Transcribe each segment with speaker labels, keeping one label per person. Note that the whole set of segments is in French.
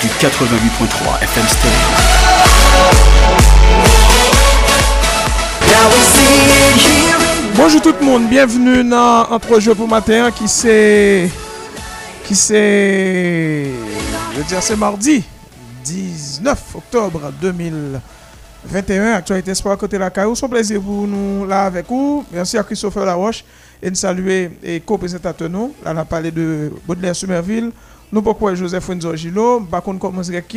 Speaker 1: du 88.3 FM Stereo.
Speaker 2: Bonjour tout le monde, bienvenue dans Entre-jeux pour matin qui c'est... qui c'est... je veux dire c'est mardi 19 octobre 2021, actualité sport côté la caillou. Son plaisir pour nous là avec vous? Merci à Christopher Laroche et nous saluer et co-présentateur nous. Là, on a parlé de Baudelaire Sumerville. Nous pourquoi Joseph Renzo Gilo. Par contre,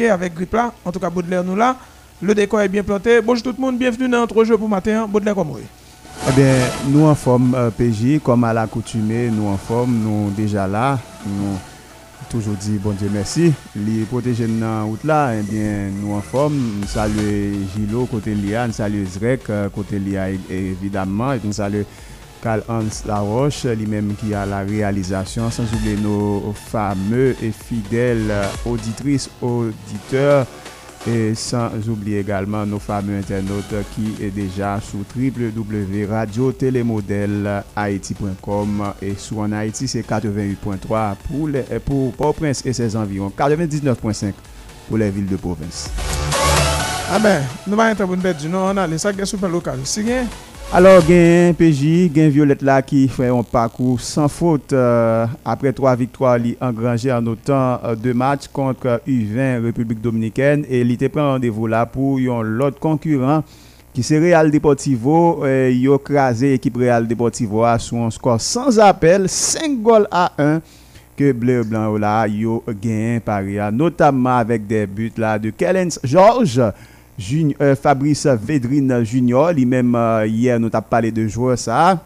Speaker 2: avec Gripla. En tout cas, Baudelaire nous là. Le décor est bien planté. Bonjour tout le monde, bienvenue dans Entre-jeux pour matin. Baudelaire comme.
Speaker 3: Eh bien, nous en forme euh, PJ, comme à l'accoutumée, nous en forme, nous déjà là. Nous toujours dit bon Dieu merci. Les protéger dans route là, eh bien, nous en forme. Nous saluons Gilo côté Lia, nous saluons Zrek euh, côté Lia évidemment. Et nous saluons Karl Hans Laroche, li menm ki a la realizasyon, sans ouble nou fameux et fidèles auditrices, auditeurs, et sans oublier également nos fameux internautes qui est déjà sous www.radiotelemodelhaiti.com et sous en Haïti c'est 88.3 pour, les, pour Port-Prince et ses environs, 99.5 pour les villes de province.
Speaker 2: Ah ben, nou ba yon taboun bet di nou, an ale, sa gen soupe lokal, si gen?
Speaker 3: Alors, gen PJ, gen Violette là qui fait un parcours sans faute euh, après trois victoires li engrangées en autant euh, de matchs contre U20 République Dominicaine. Et il était pris rendez-vous là pour un l'autre concurrent qui c'est Real Deportivo il a crasé l'équipe Real Deportivo à sur un score sans appel, 5 goals à 1 que Bleu Blanc là yo gagné par notamment avec des buts là de Kellens George euh, Fabrice Védrine Junior, lui-même euh, hier nous avons parlé de joueur ça,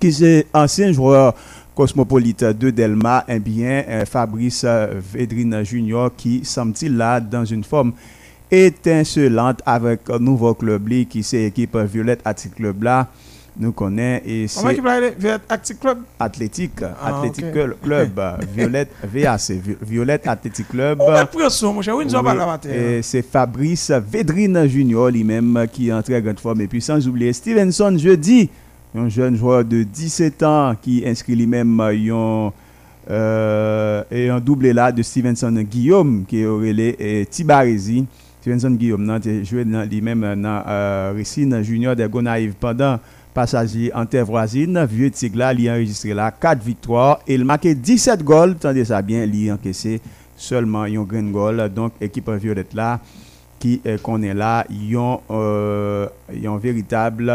Speaker 3: qui est ancien joueur cosmopolite de Delma, eh bien euh, Fabrice Védrine Junior qui semble-t-il là dans une forme étincelante avec un nouveau club qui c'est l'équipe Violette Attic Club là nous connaissons et c'est
Speaker 2: Athletic Club?
Speaker 3: Athletic ah, Athletic Club Violette VAC Violette Athletic Club. C'est Fabrice Védrine Junior lui-même qui est en très grande forme. Et puis sans oublier Stevenson jeudi un jeune joueur de 17 ans qui inscrit lui-même un euh, et un doublé là de Stevenson Guillaume qui est relais et Tibarezi Stevenson Guillaume a joué lui-même dans euh, Racine Junior de Gonaïve pendant passager en terre voisine. Vieux Tigla, il a enregistré là 4 victoires et il marqué 17 goals. Tendez ça bien, il a encaissé seulement un grand goal. Donc, équipe violette là, qui là, ils ont, euh, véritable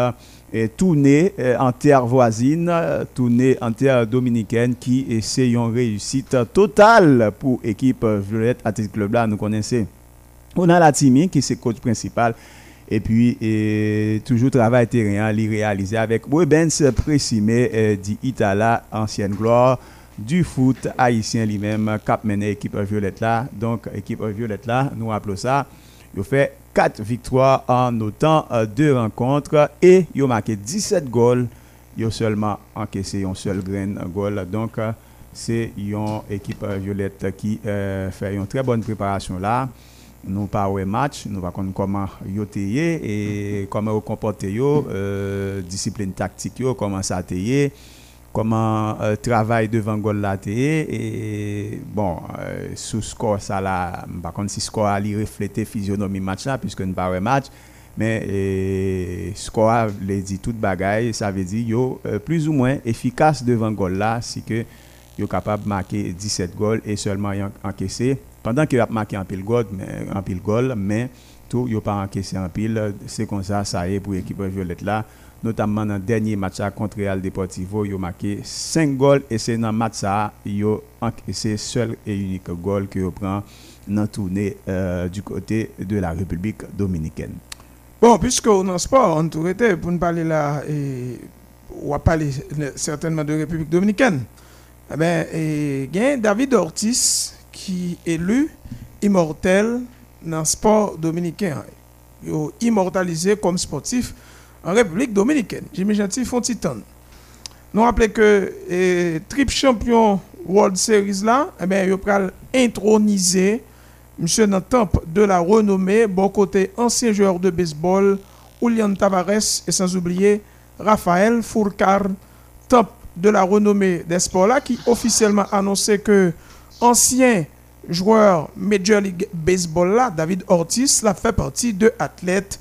Speaker 3: euh, tournée euh, en terre voisine, tournée en terre dominicaine qui essaie une réussite totale pour équipe violette à ce club là. Nous connaissons. On a la Timi qui est coach principal et puis, toujours travail terrain, li réalisé avec Webens Précimé euh, dit Itala, ancienne gloire du foot haïtien lui-même, cap mené équipe violette là. Donc, équipe violette là, nous rappelons ça. Il fait 4 victoires en autant euh, deux rencontres et il a marqué 17 goals. Il a seulement encaissé un seul grain goal. Donc, euh, c'est une équipe violette qui fait une très bonne préparation là nous pas match, nous va comment yo et comment comporter yo, euh, discipline tactique yo, comment ça téye, comment euh, travail devant goal là et bon euh, score ça là, par contre si score a refléter physionomie match là puisque nous pas match. Mais et, score les dit toute bagaille, ça veut dire yo euh, plus ou moins efficace devant goal là si que yo capable marquer 17 goals et seulement encaissé pendant qu'il a marqué un pile goal, mais mais tout n'a pas encaissé un pile. C'est comme ça, ça est pour l'équipe violette là. Notamment dans le dernier match contre Real Deportivo, il a marqué 5 goals et c'est dans le match ça, il a encaissé seul et unique goal qu'il prend dans la tournée euh, du côté de la République dominicaine.
Speaker 2: Bon, puisque on en sport, on pour nous parler là, et on va certainement de République dominicaine. Eh bien, et, David Ortiz qui élu immortel dans le sport dominicain. Ils immortalisé comme sportif en République dominicaine. Jimmy Gentil font titan. Nous rappelons que le triple champion World Series là, eh bien, il introniser monsieur dans temple de la renommée, bon côté ancien joueur de baseball, Julian Tavares, et sans oublier Raphaël Fourcar, top de la renommée des sports là, qui officiellement annoncé que ancien joueur Major League Baseball là, David Ortiz, l'a fait partie de athlètes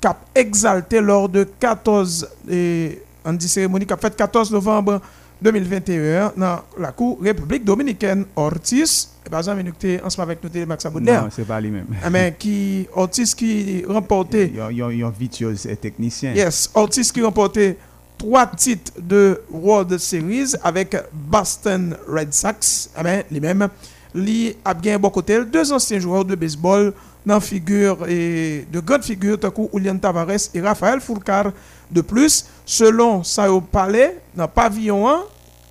Speaker 2: cap exalté lors de 14 et en cérémonie qui a fait 14 novembre 2021 dans la Cour République Dominicaine. Ortiz par exemple nous ensemble avec nous Max Abouder.
Speaker 3: Non c'est pas lui-même
Speaker 2: ah, mais qui Ortiz qui remporté
Speaker 3: un virtuose technicien.
Speaker 2: Yes Ortiz qui remporté trois titres de World Series avec Boston Red Sox. Ah, mais les mêmes li a bien bon côté deux anciens joueurs de baseball dans figure et de grandes figures tant Julian Tavares et Raphaël Fourcar de plus selon Sao Palais dans pavillon 1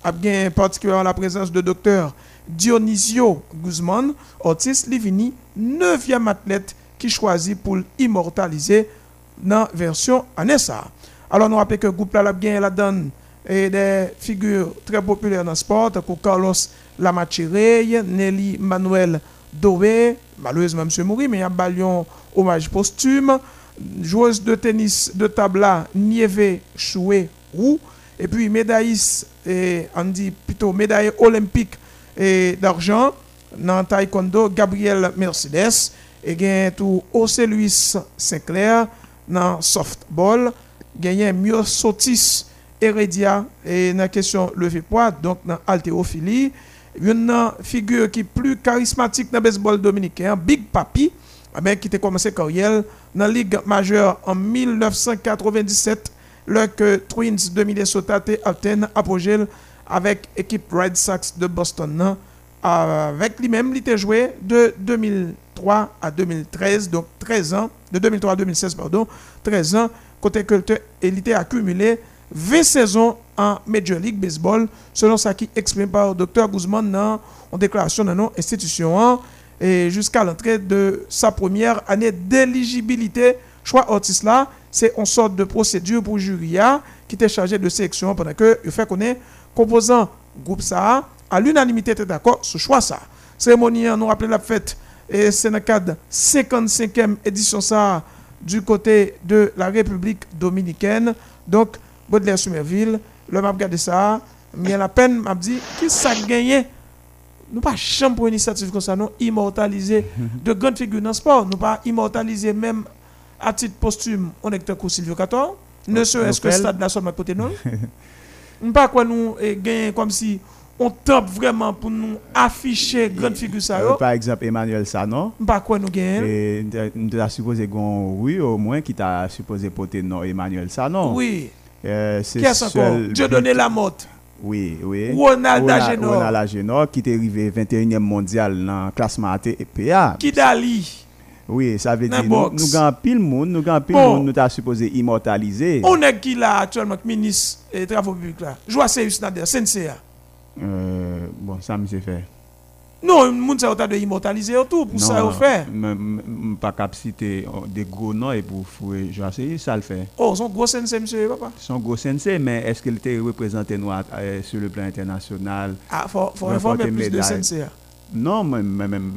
Speaker 2: a bien particulièrement la présence de docteur Dionisio Guzman Otis Livini 9e athlète qui choisit pour immortaliser dans version Anessa. Alors nous rappelons que le groupe la bien la donne et des figures très populaires dans le sport comme Carlos Lamachirey, Nelly Manuel Dové, malheureusement M. Mouri, mais il y a un hommage posthume, joueuse de tennis de tabla Nieve Choué Roux, et puis médailliste, et on dit plutôt médaille olympique d'argent dans taekwondo Gabriel Mercedes, et gagne tout José Luis Sinclair dans softball, gagne Myosotis Heredia et la question levé poids, donc dans haltérophilie une figure qui est plus charismatique dans le baseball dominicain, Big Papi, eh qui a commencé carrière dans la Ligue majeure en 1997, que Twins de Minnesota a atteint apogée avec l'équipe Red Sox de Boston. Avec lui-même, il a joué de 2003 à 2013, donc 13 ans, de 2003 à 2016, pardon, 13 ans, côté que il a accumulé 20 saisons en Major League Baseball, selon ce qui expliqué par Dr. Guzman dans une déclaration de non-institution et jusqu'à l'entrée de sa première année d'éligibilité. Choix Ortiz là, c'est une sorte de procédure pour jury qui était chargé de sélection pendant que il fait qu'on est composant groupe ça à l'unanimité était d'accord sur choix ça. Cérémonie, nous rappelons la fête et c'est dans le cadre 55e édition ça du côté de la République dominicaine. Donc, Baudelaire Sumerville, le m'a regardé ça, mais la peine m'a dit qui ça gagné? Nous pas chambre pour une initiative comme ça non immortaliser de grandes figures dans le sport, nous pas immortaliser même à titre posthume on est un Silvio Cator, ne serait-ce que stade national côté non. pas quoi nous gagner comme si on top vraiment pour nous afficher grande figure ça.
Speaker 3: Euh, par exemple, Emmanuel Sanon.
Speaker 2: Pas quoi nous gagnons.
Speaker 3: Nous avons supposé oui, au moins, qui t'a supposé porter non Emmanuel Sanon.
Speaker 2: Oui. Euh, c'est encore? Dieu donné la mort.
Speaker 3: Oui, oui.
Speaker 2: Ronald Agenor.
Speaker 3: Ronald Agenor qui est arrivé 21e mondial dans le classement ATPA.
Speaker 2: Qui Dali.
Speaker 3: Oui, ça veut dire nous, nous avons pile monde, nous avons pile monde, nous avons supposé immortaliser.
Speaker 2: On est qui là actuellement, ministre des Travaux publics là? Joie Seyus Nader, CNCA.
Speaker 3: Euh, bon, ça me fait.
Speaker 2: Non, moun sa de immortaliser tout pour ça au fait.
Speaker 3: Pas capacité des gros noms et pour fouer, je ça le fait.
Speaker 2: Oh, son gros sensei monsieur papa.
Speaker 3: Son gros sensei mais est-ce qu'il était représenté euh, sur le plan international
Speaker 2: Ah, faut informer plus de sensei.
Speaker 3: Non, mais même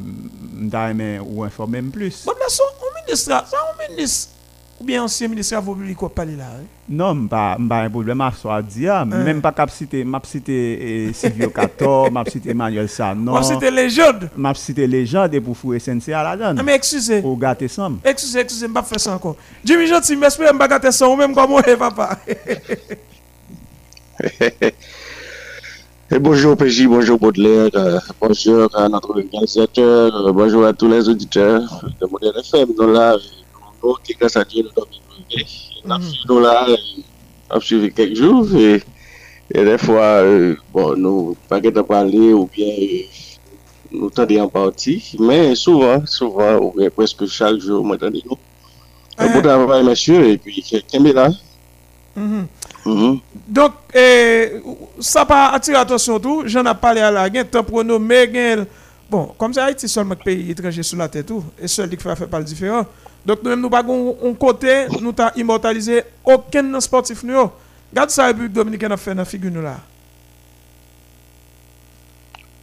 Speaker 3: mais ou informer plus.
Speaker 2: Bon là son ministre, ça un ministre Ou bien ansyen ministre avou publik wap pale la? Eh?
Speaker 3: Non, mba yon problem ap so a diya. Mwen mpa kap site, map site eh, Silvio Kato, map site Emmanuel Sanon.
Speaker 2: Map site lejode.
Speaker 3: Map site lejode pou fwe SNC a la
Speaker 2: dan. Ame eksuse.
Speaker 3: Ou gate sam.
Speaker 2: Eksuse, eksuse, mba fwe san kon. Jimmy Jones, si mespwe mba gate san ou mwen mba mwoye papa.
Speaker 4: Et bonjour PJ, bonjour Baudelaire, euh, bonjour à notre organisateur, euh, bonjour à tous les auditeurs de Modèle FM. Donc là, bon, ki grasa diye nou dormi pou. E mhm. La fi nou la, ap suivi kek jou, e defwa, bon, nou paket ap pale ou bien euh, nou tande an parti, men souvan, souvan, ou bien preske chal jou, mwen tande nou. Un bon travail, monsieur, et puis quelqu'un est là.
Speaker 2: Mm -hmm. Mm -hmm. Donc, eh, ça pas attirer attention tout. J'en ai parlé à la guerre, tant pour nous, mais Bon, comme ça, Haïti seulement pays étranger sous la tête tout. Et seul qui fait pas le différent. Donc nous-mêmes, nous pas un côté, nous avons immortalisé aucun sportif. Nous. Regarde ça, la République dominicaine a fait dans la figure là.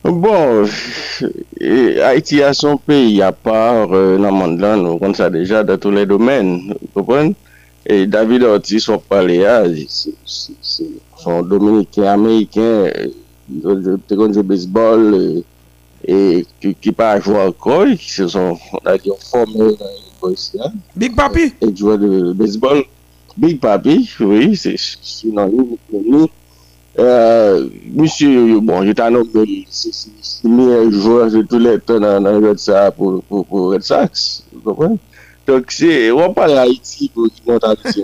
Speaker 4: Bon, e, Haïti a son pays à part euh, l'Amanda, nous comptons ça déjà dans tous les domaines, vous comprenez Et David Ortiz, on parlait, son dominicain, américain, euh, de le baseball, euh, et qui, pas jouer encore, croix, ils se sont, formés euh, Boysia.
Speaker 2: Big Papi?
Speaker 4: Et joueur de baseball. Big Papi, oui, c'est non, nous, euh, monsieur, bon, je t'en nommé, c'est le meilleur joueur de tous les temps dans, dans Red Sox pour, pour, pour Red Sox, vous comprenez? Donc, c'est, on parle d'Haïti pour qui monte à l'issue.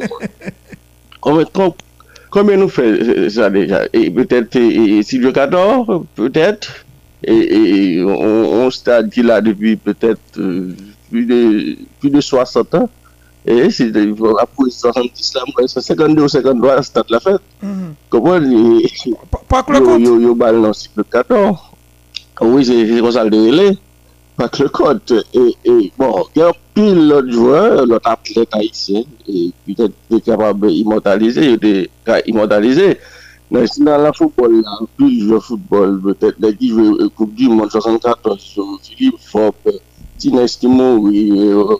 Speaker 4: Combien nous fait euh, ça déjà? Et peut-être Silvio Cador, peut-être? Et, et on, on stade qu'il a depuis peut-être... Euh, plus de, plus de 60 ans. Et c'est après 70 là, 52 ou 53 c'est la fête. Comment
Speaker 2: Pas que le compte
Speaker 4: Yo, yo, balle dans le 14. Ah oui, c'est comme ça le délai. Pas que le compte. Et, et bon, il y a pile l'autre joueur, l'autre athlète haïtien, et peut-être capable d'immortaliser, il était immortalisé. Mais dans la football, là, plus le football, peut-être, les qui jouent euh, Coupe du Monde 74, euh, Philippe Foppe. Euh, Martinez ki moun,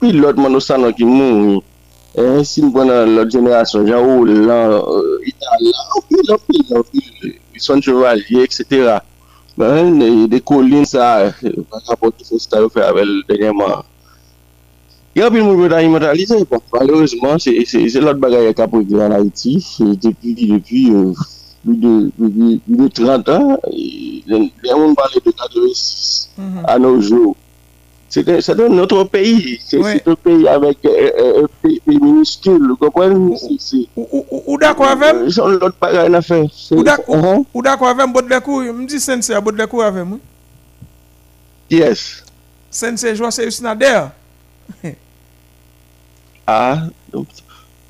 Speaker 4: pil lot Manosanon ki moun, e eh, si mbon nan lot jenerasyon, jan ou lan, eh, itan lan, pil an pil an pil, son chevalier, etc. Ben, de kolin sa, eh, pa rapote se sta yo fe avel denyeman. Yon pil moun beda immortalize, bon, malouzman, se lot bagay akapou ki an Haiti, depi, depi, depi 30 an, den moun pale de 86 an nou joun. C'est un autre pays. C'est oui. un pays avec euh, euh, un pays minuscule. Vous comprenez
Speaker 2: Ou d'accord euh, avec moi
Speaker 4: J'en l'autre pareil à faire.
Speaker 2: Ou d'accord avec moi, Baudekou Je me dis Sensei à Baudelaire, avec moi.
Speaker 4: Yes.
Speaker 2: Sensei, je vois c'est Usnader.
Speaker 4: ah, tout,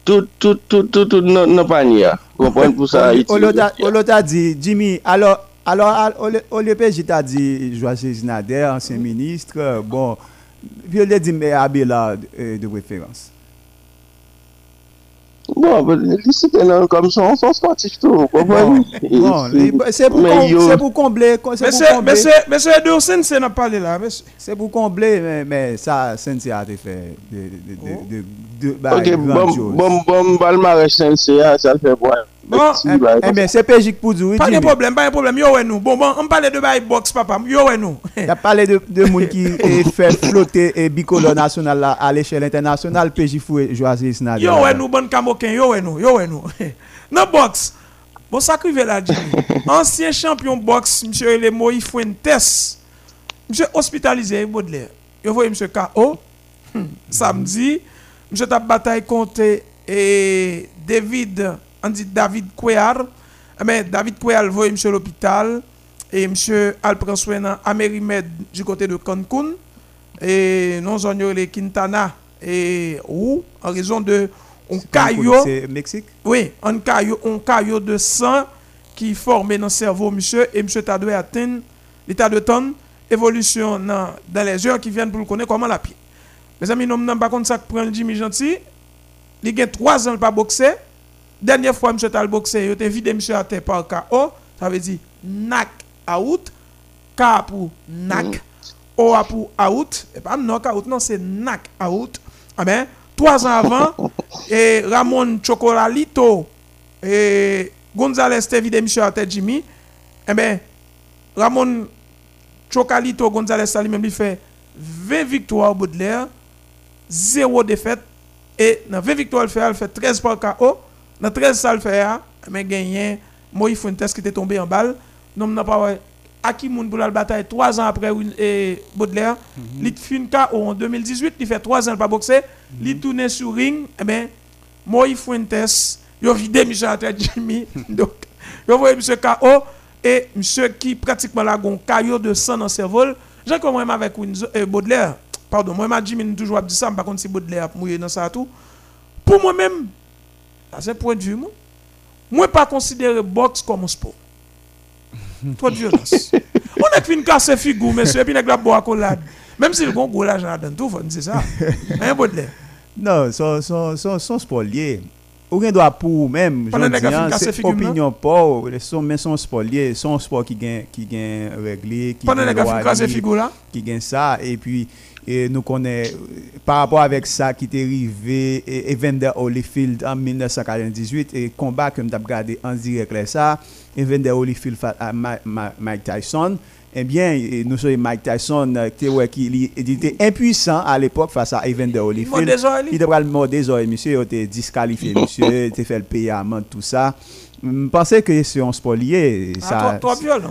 Speaker 4: tout, tout, tout, tout, non, non, pas Vous comprenez pour ça
Speaker 3: Oloda dit, Jimmy, alors. Alors, au LPJ, t'as dit Joachim Zinader, ancien ministre, bon, puis il a dit mais Abela de préférence.
Speaker 4: Bon, li site nan kom son, son sportif tou, konpon.
Speaker 3: Bon, se pou komble,
Speaker 2: se pou komble. Mè se Edou Sense
Speaker 3: nan pale la, mè se. Se pou komble, mè sa Sense a te fe.
Speaker 4: Ok, bon balmarè Sense a, sa te fe boye.
Speaker 2: Bon,
Speaker 3: eh bien, c'est pégique pour dire.
Speaker 2: Pas de problème, pas de problème. Yo, nous. Bon, bon, on parle de bail box, papa. Yo, nous.
Speaker 3: Il a parlé de, de monde qui fait flotter et bicolore national à l'échelle internationale. PJ Foué, Joasis Snader.
Speaker 2: Yo, nous, bon Camoquin. Yo, nous. Yo, nous. Non, box. Bon, ça qui là, Ancien champion box, monsieur Ele Moïse Fuentes. Monsieur hospitalisé, Baudelaire. Yo, voyez monsieur K.O. Samedi. Monsieur t'a bataille contre et David on dit David Kouéar. Mais David Kouéar voit monsieur l'hôpital. Et monsieur al prend soin dans Amerimed du côté de Cancun. Et non on les Quintana. Et où? En raison de un caillot.
Speaker 3: c'est Mexique?
Speaker 2: Oui un caillot un caillot de sang qui formé dans le cerveau monsieur. Et monsieur t'a dû atteindre l'état de tonne évolution dans, dans les heures qui viennent pour le connaître comment la pied mes amis non pas contre ça prend Jimmy Gentil. Il a 3 ans pas boxer Dernière fois, M. Talboxé, il a vidé M. à terre par KO. Ça veut dire knock out. K pour knock. O pour out. Et pas knock out, non, c'est knock out. Ben, trois ans avant, et Ramon Chocolalito et Gonzalez te vidé M. à terre Jimmy. Eh bien, Ramon Chocolalito, Gonzalez, ça lui-même, il fait 20 victoires au Baudelaire, 0 défaite. Et dans 20 victoires, il fait, il fait 13 par KO. Dans 13 salles fait, mais gagné Moïse Fuentes qui était tombé en balle. Nous n'a pas à qui moun pour la bataille? 3 ans après et Baudelaire. Il mm -hmm. fin KO en 2018, il fait 3 ans pas boxer, il mm tourne sur ring, et ben Moïse Fuentes, il a vidé Michel Atre Jimmy. Donc, il voyez monsieur KO et monsieur qui pratiquement la gon caillot de sang dans le cerveau. J'ai comme avec euh, Baudelaire. Pardon, moi Jimmy toujours dit ça, par contre si Baudelaire mouillé dans ça tout. Pour moi-même c'est un point de vue, moi. Moi, pas considérer boxe comme un sport. Trop de violence. On a fin casse figou, monsieur, puis nèg la boire accolade. Même si le bon gros l'argent là-dedans, tout, c'est ça. Hein, Baudelaire?
Speaker 3: Non, son, son, son, son sport lié. Ou gen doit pour même, hein, c'est
Speaker 2: figure,
Speaker 3: opinion son, mais son sport lié, son sport qui gagne, qui gagne réglé, qui gagne qui gagne ça et puis et nous connaît par rapport avec ça qui est arrivé et Evander Holyfield en 1998 et combat que nous avons regardé en direct là ça Evander Holyfield face à Mike Tyson eh bien et nous sommes Mike Tyson euh, qui était impuissant à l'époque face à Evander Holyfield. il devrait le des oreilles monsieur il était disqualifié monsieur il était fait le payer amende tout ça. Je pensais que c'est un sport lié
Speaker 2: Ah,
Speaker 3: ça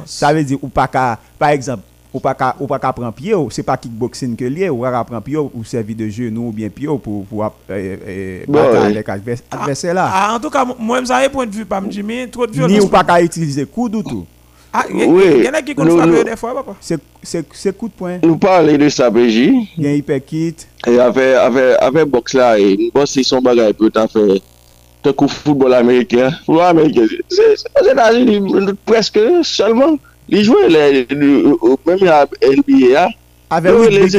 Speaker 3: ça veut dire ou pas qu'à par exemple ou pas qu'à ou pas qu'à prendre pied c'est pas kickboxing que lié ou à prendre pied ou servir de genou ou bien pied pour pour euh,
Speaker 4: eh,
Speaker 3: battre avec ah, adversaire là
Speaker 2: ah, en tout cas moi ça un point de vue pas me Jimmy trop de violence ni
Speaker 3: ou pas qu'à utiliser coup du tout
Speaker 2: ah,
Speaker 4: oui,
Speaker 2: y en a qui comptent frapper des fois, papa.
Speaker 3: C'est coup de poing.
Speaker 4: Nous parlons de ça, PJ.
Speaker 3: Il y a hyper kit.
Speaker 4: Et avec, avec, avec boxe là, une boxe, c'est son bagage pour t'en faire. T'as coup football américain. Football américain. C'est aux États-Unis, presque seulement. Li jwe lè, mèm ya NBA,
Speaker 3: avèl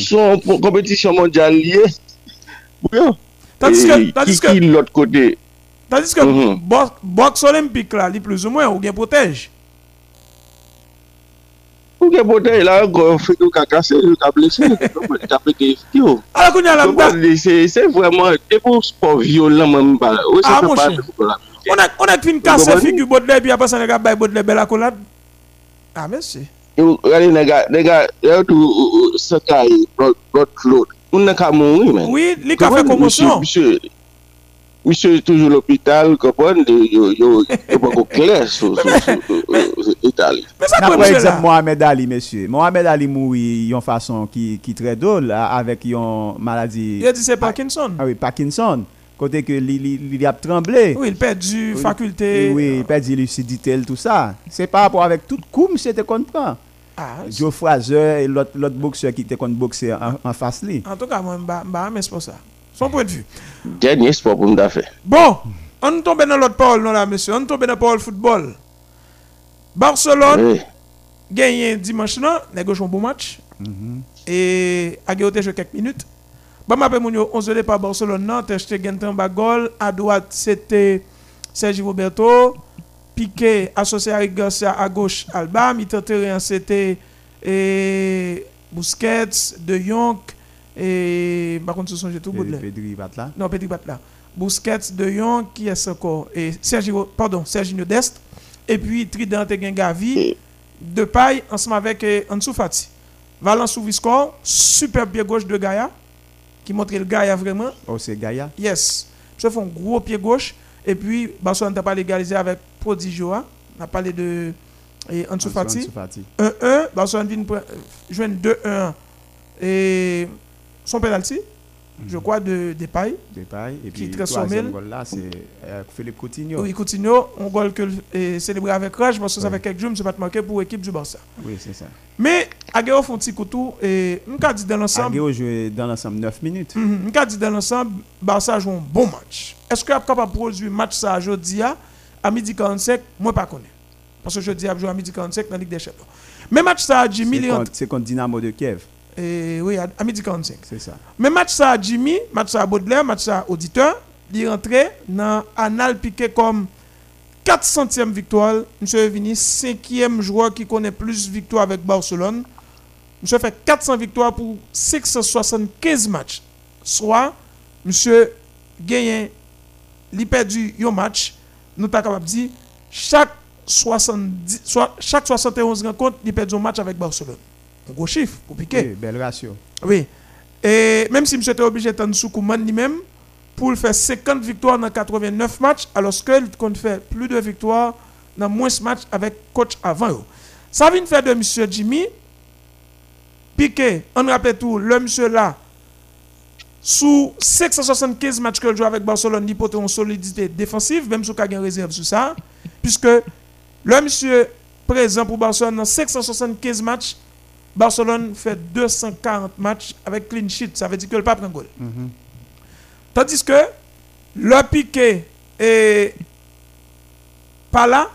Speaker 3: son
Speaker 4: kompetisyon mondial liye, ki l'ot kote.
Speaker 2: Tandis ke boks olimpik la, li plus ou mwen, ou gen potej.
Speaker 4: Ou gen potej la, ou fèk ou kakase, ou ka blese, ou
Speaker 2: ka peke fki ou. Ala
Speaker 4: koun ya lamda. Se vwèman, te pou sport violent mèm
Speaker 2: ba,
Speaker 4: ou
Speaker 2: se
Speaker 4: fè
Speaker 2: pa
Speaker 4: de fokola mèm.
Speaker 2: On ak fin kase figu bodle Pi apasan
Speaker 4: nega bay bodle bel akolad A mersi Gade nega Nega Yon tou Sekay Rot lout Moun neka moun men
Speaker 2: Oui li ka
Speaker 4: fe komosyon Monsye Monsye toujou l'opital Kopon Yo Yo Yo
Speaker 2: bako
Speaker 3: kler
Speaker 2: Sou
Speaker 3: Itali
Speaker 2: Nan
Speaker 3: pou
Speaker 2: eksemp
Speaker 3: Mohamed Ali monsye Mohamed Ali moui Yon fason ki Ki tre dol Avek yon
Speaker 2: maladi Yon di se Parkinson.
Speaker 3: A oui Parkinson. Côté que li a tremblé
Speaker 2: Oui, il perdu
Speaker 3: Oui.
Speaker 2: faculté.
Speaker 3: Oui, il perd lucidité, tout ça. C'est par rapport avec tout coup, monsieur était content.
Speaker 2: Ah,
Speaker 3: Joe Fraser et l'autre l'autre boxeur qui était contre boxer en, en face lui.
Speaker 2: en tout cas, moi, je ne sais pas ça. Son point de vue.
Speaker 4: Dernier sport pour nous faire.
Speaker 2: Bon, on tombe dans l'autre parole, non, là, monsieur. On tombe dans la parole football. Barcelone
Speaker 4: Oui.
Speaker 2: gagné dimanche, non, négocié un bon match. Et a gagné joué quelques minutes. Bah, ma mon 11 de par Barcelone, Stegen en bas goal. À droite, c'était Sergi Roberto. Piqué associé avec Garcia à gauche, Alba. Terrain, c'était et Busquets, De Jong et par contre, ce sont tout Baudelaire.
Speaker 3: Pedri bat là.
Speaker 2: Non, Petit Batla. Busquets, De Jong, qui est encore Et Sergio, pardon, Sergio Dest. Et puis Trident et Gavi. De paille, ensemble avec euh, Ansu Fati. Valence Viscor, super pied gauche de Gaïa. Qui montre le Gaïa vraiment.
Speaker 3: Oh, c'est Gaïa.
Speaker 2: Yes. Je fais un gros pied gauche. Et puis, Barcelone n'a pas légalisé avec Prodigioa. On a parlé de et Ansu Fati.
Speaker 3: Ansu Fati.
Speaker 2: 1-1. Barcelone vient pre- joindre 2-1. Et son penalty, je crois, de Depay.
Speaker 3: Détail. Et
Speaker 2: Qui
Speaker 3: puis,
Speaker 2: transforme
Speaker 3: troisième goal là, c'est euh, Philippe Coutinho.
Speaker 2: Oui, Coutinho, on goal que et célébré avec rage parce que ça fait quelques jours, je pas marqué pour l'équipe du Barça.
Speaker 3: Oui, c'est ça.
Speaker 2: Mais, Aguero font un petit couteau et on dit dans l'ensemble,
Speaker 3: Aguero joué dans l'ensemble 9 minutes.
Speaker 2: Mhm, on dit dans l'ensemble, Barça joue un bon match. Est-ce qu'il est capable de produire un match ça aujourd'hui à midi 45 Moi, pas connais. Parce que jeudi, a joué à midi 45 dans la Ligue des Champions. Mais match ça, Jimmy, est
Speaker 3: c'est contre Dynamo de Kiev.
Speaker 2: Et, oui, à, à midi 45.
Speaker 3: C'est ça.
Speaker 2: Mais match ça Jimmy, match ça Baudelaire, match ça auditeur, il est rentré dans Anal piqué comme 400e victoire. Monsieur est venu 5e joueur qui connaît plus victoire avec Barcelone. Monsieur fait 400 victoires pour 675 matchs. Soit, monsieur gagne, il perdu un match. Nous sommes capables de dire chaque 70, soit, chaque 71 rencontres, il perdu un match avec Barcelone. Un gros chiffre pour piquer.
Speaker 3: Oui, bel ratio.
Speaker 2: Oui. Et même si monsieur était obligé d'être sous Kouman lui-même, pour faire 50 victoires dans 89 matchs, alors qu'il compte faire plus de victoires dans moins de matchs avec coach avant. Ça vient faire de monsieur Jimmy. Piqué, on rappelle tout, le monsieur là, sous 675 matchs que joue avec Barcelone, il porte une solidité défensive, même si il a une réserve sur ça, puisque le monsieur présent pour Barcelone dans 675 matchs, Barcelone fait 240 matchs avec clean sheet. Ça veut dire que le pas prend goal.
Speaker 3: Mhm.
Speaker 2: Tandis que le Piqué et pas là,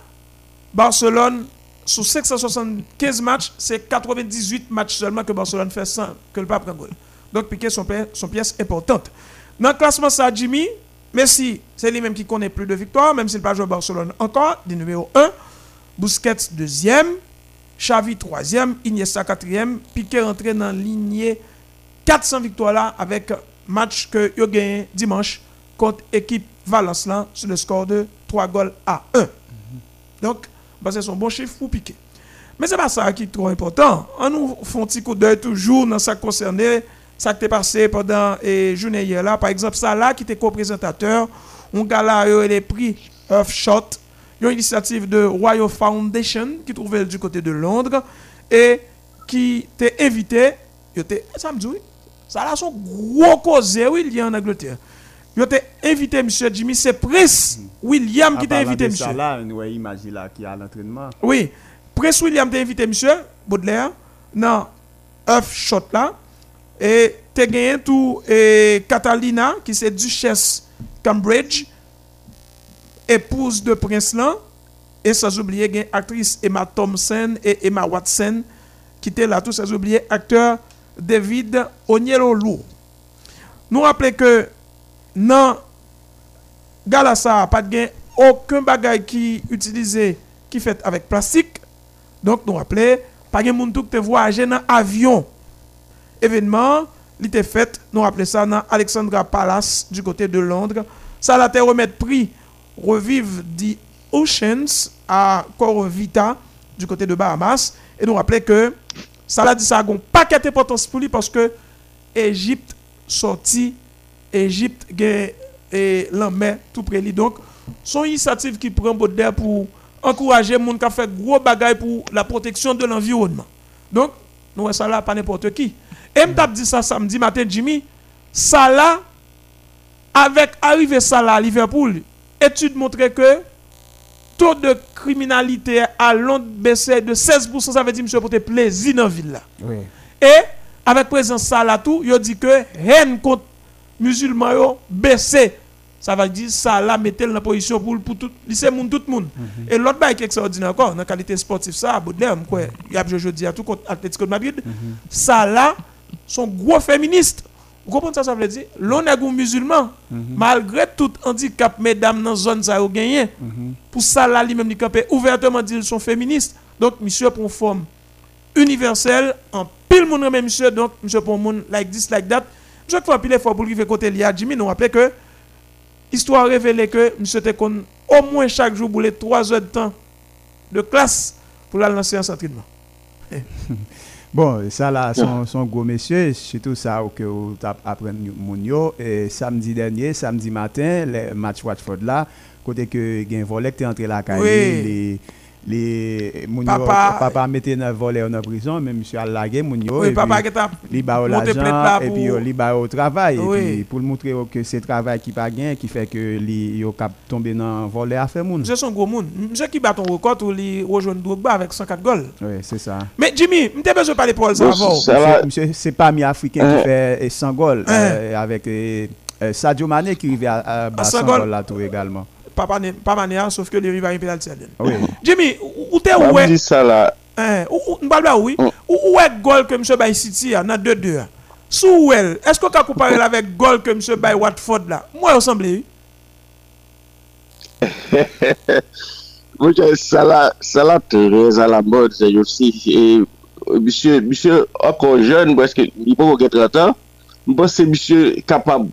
Speaker 2: Barcelone sur 575 matchs, c'est 98 matchs seulement que Barcelone fait sans que le pape prenne goal. Donc Piqué son, son pièce importante. Dans le classement, ça, Jimmy, Messi, c'est lui-même qui connaît plus de victoires, même s'il n'a pas joué au Barcelone encore, du numéro 1. Busquets, deuxième. Xavi, troisième. Iniesta, quatrième. Piqué rentré dans lignée 400 victoires là avec match que yo gagné dimanche contre équipe Valence là sur le score de 3 goals à 1. Donc, bah, c'est son bon chiffre pour piquer. Mais c'est pas ça qui est trop important. On nous fait un petit coup d'œil toujours dans ça qui concerne ça qui est passé pendant la journée hier là. Par exemple, ça là qui était co-présentateur, on gars là, yo, il est pris Earthshot, une initiative de Royal Foundation qui trouvait du côté de Londres et qui t'est invité, t'es ça me dit oui. Ça là son gros cause oui, il y a en Angleterre. Yo t'es invité monsieur Jimmy, c'est Prince William qui t'a invité monsieur.
Speaker 3: Ça là, ouais, là qui à l'entraînement.
Speaker 2: Oui, Prince William t'a invité, monsieur Baudelaire, dans Earth Shot là. Et t'as gagné tout et Catalina, qui c'est duchesse Cambridge, épouse de Prince là. Et sans oublier, gagne actrice Emma Thompson et Emma Watson, qui étaient là, tout sans oublier acteur David Onyelolu. Nous rappelons que dans Galassa, pas de gain aucun bagage qui utilisé qui fait avec plastique. Donc nous rappelons pas de monde qui voyager dans avion. Événement, il était fait, nous rappelons ça dans Alexandra Palace du côté de Londres. Ça l'a été remettre prix Revive the Oceans à Corvita du côté de Bahamas et nous rappelons que ça l'a dit ça a un paquet d'importance pour lui parce que Égypte sorti Égypte et l'en tout près lui. Donc, son initiative qui prend Baudelaire pour encourager les gens qui fait gros bagaille pour la protection de l'environnement. Donc, nous ça pas n'importe qui. Et m't'a dit ça samedi matin Jimmy, ça là avec arrivée ça à Liverpool, étude montrait que taux de criminalité à Londres baissé de 16%, ça veut dire monsieur pour plaisir dans la ville là.
Speaker 3: Oui.
Speaker 2: Et avec présence ça là tout, il dit que haine contre musulmans yo baissé. Ça veut dire ça là mettez dans position pour pour tout lycée monde tout monde. Et l'autre bail qui est extraordinaire encore dans qualité sportive ça Baudelaire quoi, il y a je dis à tout contre Atletico de Madrid. Ça là sont gros féministes. Vous comprenez ça ça veut dire? L'on est un musulman malgré tout handicap mesdames dans zone ça yo gagné. Pour ça là lui même il campé ouvertement dit ils sont féministes. Donc monsieur pour une forme universel en pile moun remet monsieur donc monsieur pour moun like this like that. Chaque fois pile effort pour lui côté lié Jimmy nous rappelle que histoire révélé que monsieur kon au moins chaque jour boule 3 heures de temps de classe pour aller lancer un entraînement
Speaker 3: Bon, ça là, son, son gros monsieur, surtout ça que vous apprenez moun yo. Et samedi dernier, samedi matin, le match Watford là, côté que volet qui est entré la caille,
Speaker 2: Oui.
Speaker 3: Les moun yo,
Speaker 2: Papa-
Speaker 3: papa mettait dans volet en prison, mais monsieur a lagué moun yo.
Speaker 2: oui
Speaker 3: et
Speaker 2: papa qui t'a
Speaker 3: li ba l'argent et puis li ba au travail
Speaker 2: Oui.
Speaker 3: et puis pour montrer que c'est travail qui pas gain qui fait que li yo cap tomber dans volet à faire moun.
Speaker 2: monsieur son gros monde monsieur qui bat ton record ou li rejoindre Drogba avec 104 goals
Speaker 3: Oui, c'est ça.
Speaker 2: mais Jimmy m'était besoin parler pour ça avant.
Speaker 3: Monsieur, c'est pas mi africain qui fait euh, 100 goals
Speaker 2: Hein.
Speaker 3: euh, avec Sadio Mané qui arrive à, à, à
Speaker 2: 100
Speaker 3: 100
Speaker 2: goals.
Speaker 3: goals là tout également.
Speaker 2: Papane an, sauf ke le riva yon penalty an den.
Speaker 3: Ah
Speaker 2: Jimmy, ou te ouwe...
Speaker 4: Mwen
Speaker 2: di
Speaker 4: sa la... Mbal ba
Speaker 2: ouwi, ou ouwe
Speaker 4: mm.
Speaker 2: gol ke mse bay City an, nan 2-2 an. Sou ouwe, esko ka koupare la vek gol ke mse bay Watford
Speaker 4: la? Mwen ou semble yi? Mwen di sa la, sa la terez a la mod, se yo si... Mse, mse, akon jen, mwen se ki pou mwen get ratan, mwen se mse kapab...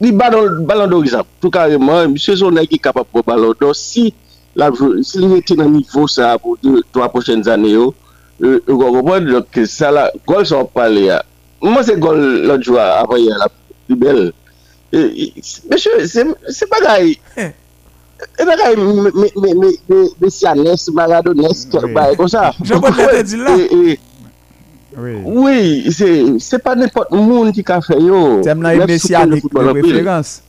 Speaker 4: li balon d'horizon. Tout kareman, msye son ek ki kapap pou balon d'or. Si li rete nan nivou sa pou 2-3 pochen zane yo, yo konpon, donc sa la, gol son pale ya. Mwen se gol lot jwa avan ya la pi bel. Mèche, se
Speaker 2: bagay,
Speaker 4: e bagay mè si
Speaker 3: anès, maradonès,
Speaker 4: bagay kon sa.
Speaker 2: Jè bon lè te di la.
Speaker 4: E, e,
Speaker 3: Oui,
Speaker 4: oui se pa nepot moun ki ka fe yo. Tem
Speaker 3: nan
Speaker 4: yon mesianik de
Speaker 3: referans.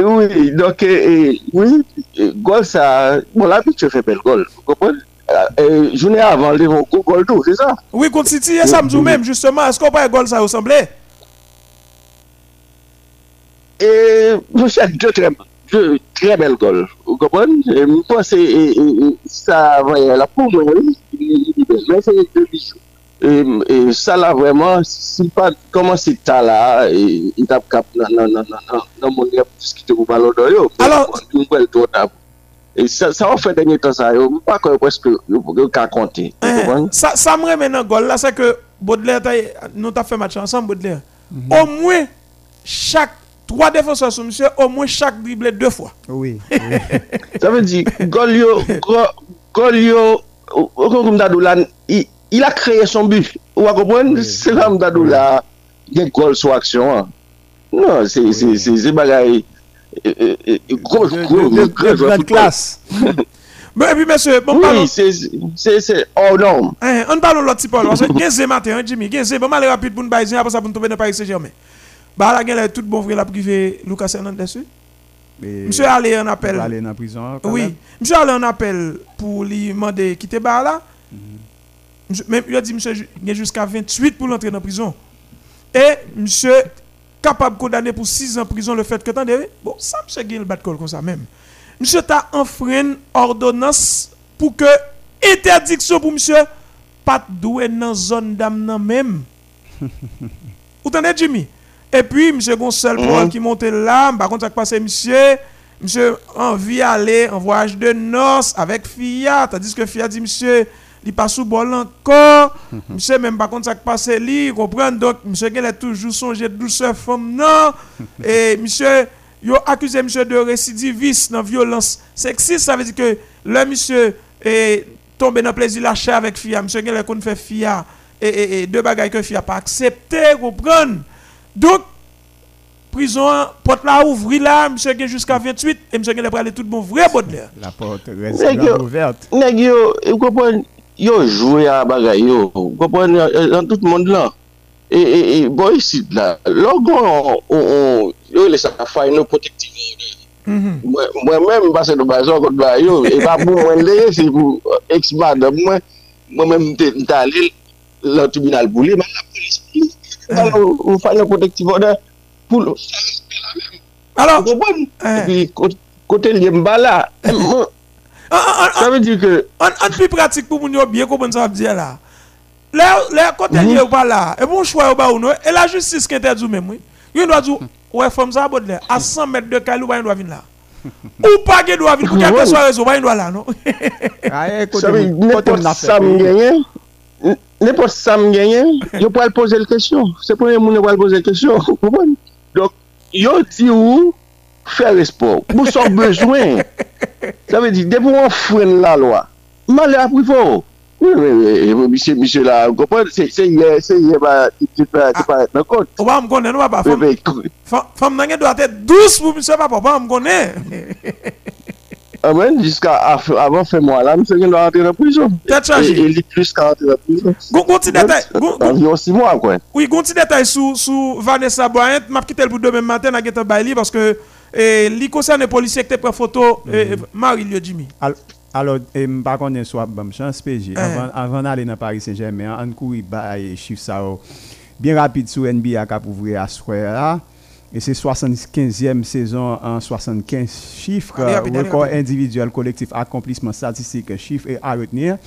Speaker 4: Oui, donc, oui, gol sa, bon la bit se fe bel gol, kompon? Euh, Jounen avan le yon gol tou, se sa?
Speaker 2: Oui, kont Siti, yon samdou mèm, justement, esko pa yon gol sa osemble?
Speaker 4: E, mwen chak de treman. Trè bel gol, ou kompon? Mwen pense sa vè la pou mwen, bezwen, se yon 2 bijou. Sa la vreman, si pa koman se ta la, yon tap kap nan moun yap diskite pou balon do yo. Alors, yon bel do tap. Sa ou fè denye tan sa yo, mou pa kwen preske yon
Speaker 2: ka konti. Sa mre menan gol la, se ke Baudelaire, nou ta fè match ansan Baudelaire, mhm. au mwen chak 3 défenseurs sous monsieur, au moins chaque dribblé deux fois.
Speaker 3: Oui. oui.
Speaker 4: Ça veut dire, Golio, go, Golio okon mdadou la, il a kreye son but. Ou akopwen, se la mdadou la, gen kol sou aksyon an. Non, se bagay, kol kol,
Speaker 3: kol kol klas. Mwen
Speaker 2: epi mese, mwen
Speaker 4: palon... Oui,
Speaker 2: se ornom. An palon loti pol, gen se maten, an jimi, gen se, mwen male rapit pou nou bayzin, apos apon tope nan Paris Saint-Germain. Ba la gen la tout bon vre la prive Lucas Hernandez su? Monsieur allé en appel.
Speaker 3: Allé en prison.
Speaker 2: Oui. Monsieur allé en appel pour lui demander quitter bar là. Même, il a dit, monsieur, il y a jusqu'à 28 pour l'entrer en prison. Et monsieur, capable de condamner pour 6 ans en prison le fait que attendez, bon, ça, monsieur, il bat comme ça même. Monsieur, t'a enfreint ordonnance pour que interdiction pour monsieur, pas doué dans zone d'âme même. Vous entendez, Jimmy? Et puis, monsieur Gonçal mm qui monte là, par contre, ça passe, monsieur, monsieur, envie d'aller en voyage de noces avec Fia, tandis que Fia dit, monsieur, il pas sous bol encore. Monsieur même pas contre ça qui passe li comprendre donc monsieur il a toujours songé douceur femme non? Et monsieur yo accusé monsieur de récidiviste dans violence sexiste. Ça veut dire que le monsieur est tombé dans plaisir lâché avec fia. Monsieur il a fait fia. Et, et, deux bagages que fia pas accepté comprendre Donc, prison, porte là ouvri là, monsieur qui jusqu'à 28, et monsieur qui est prêt tout bon vrai Baudelaire.
Speaker 3: La porte reste ouverte.
Speaker 4: Nèg yo, vous comprenez, yo joué à bagaille yo. Vous comprenez dans tout le monde là. Et et et boy ici là, logo on yo les ça faille no protective. Mhm. Mwen mèm basè do bazon kote ba yo E pa pou mwen leye se pou Eks madam mwen Mwen mèm mte alil La tribunal pou li Mwen la polis pou li ou fanyan protektiv order pou lò.
Speaker 2: Alors,
Speaker 4: kote eh. liye mba la, sa ve di
Speaker 2: ke... An pi pratik pou moun yo biye koubon sa ap diye la. Le kote liye mba la, e bon chwa yo ba ou nou, e la justis ki ente djou mèm, yon do a djou, ou e fòm sa abod le, a 100 mètre de kalou ba yon do a vin la. Ou pa gen do a vin, pou kèkè so a rezo, ba yon
Speaker 4: do a la nou. Sa ve, nè pot sa mwen genyen, ne pot sam genyen, yo pou al pose l kèsyon. Se pou yon moun yo pou al pose l kèsyon. Dok, yo ti ou, fè resport. Mou son bezwen. Sa ve di, debou an fwen la lwa. Mal apri fò. Mise, mise la, kompon, se yè, se yè, ti pa, ti pa,
Speaker 2: nan kont. Ou ba m konen, ou ba pa, fòm nan gen do atè dous pou mise pa, pou ba m konen.
Speaker 4: Amen, jusqu'à avant fait moi là, monsieur doit rentrer en prison.
Speaker 2: Tête chargée.
Speaker 4: Et il est plus qu'à rentrer en prison.
Speaker 2: Gonti détail.
Speaker 4: Environ 6 mois, quoi.
Speaker 2: Oui, gonti détail sous, sous Vanessa Boyant, m'a quitté le bout demain matin, n'a gagné baili parce que et li concerne les policiers qui prend photo mm Marie Lieu Jimmy.
Speaker 3: Alors, je ne sais pas soit bon chance PG. Avant, avant d'aller dans Paris Saint-Germain, on les chiffre ça bien rapide sur NBA qui a ouvrir à soir Et c'est 75e saison en 75 chiffres, record individuel, collectif, accomplissement statistique, chiffres et à retenir.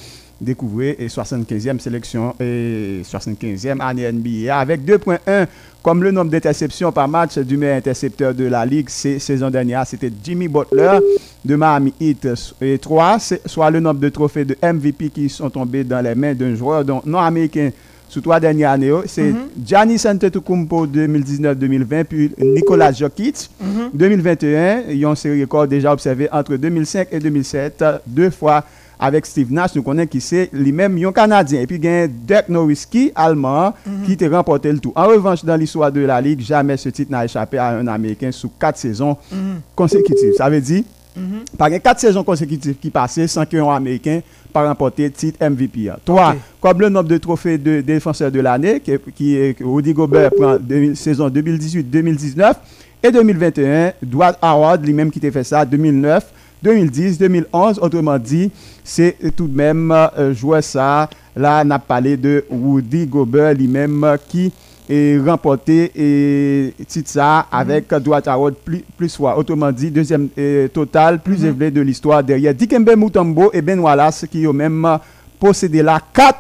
Speaker 3: Découvrir et 75e sélection et 75e année NBA avec 2.1 comme le nombre d'interceptions par match du meilleur intercepteur de la ligue ces saison dernière c'était Jimmy Butler de Miami Heat. Et 3 soit le nombre de trophées de MVP qui sont tombés dans les mains d'un joueur non américain sous trois dernières années, c'est mm -hmm. Antetokounmpo 2019-2020, puis Nicolas Jokic 2021. Ils ont ces records déjà observés entre 2005 et 2007, deux fois avec Steve Nash, nous connaissons qui c'est lui-même un Canadien. Et puis il y a Dirk Nowitzki, allemand, mhm. qui a remporté le tout. En revanche, dans l'histoire de la Ligue, jamais ce titre n'a échappé à un Américain sous quatre saisons mhm. consécutives. Ça veut dire, mhm. par les quatre saisons consécutives qui passaient sans qu'un Américain pas remporté le titre MVP. Trois, comme le nombre de trophées de défenseurs de l'année, qui, qui Rudy Gobert prend de, saison 2018-2019 et 2021, Dwight Howard, lui-même qui a fait ça, 2009. 2010, 2011, autrement dit, c'est tout de même euh, joué ça. Là, on a parlé de Woody Gobert lui-même qui et remporté et titre ça avec Dwight Howard plus, plus fois. Autrement dit, deuxième euh, total plus élevé de l'histoire derrière Dikembe Mutombo et Ben Wallace qui ont même possédé la 4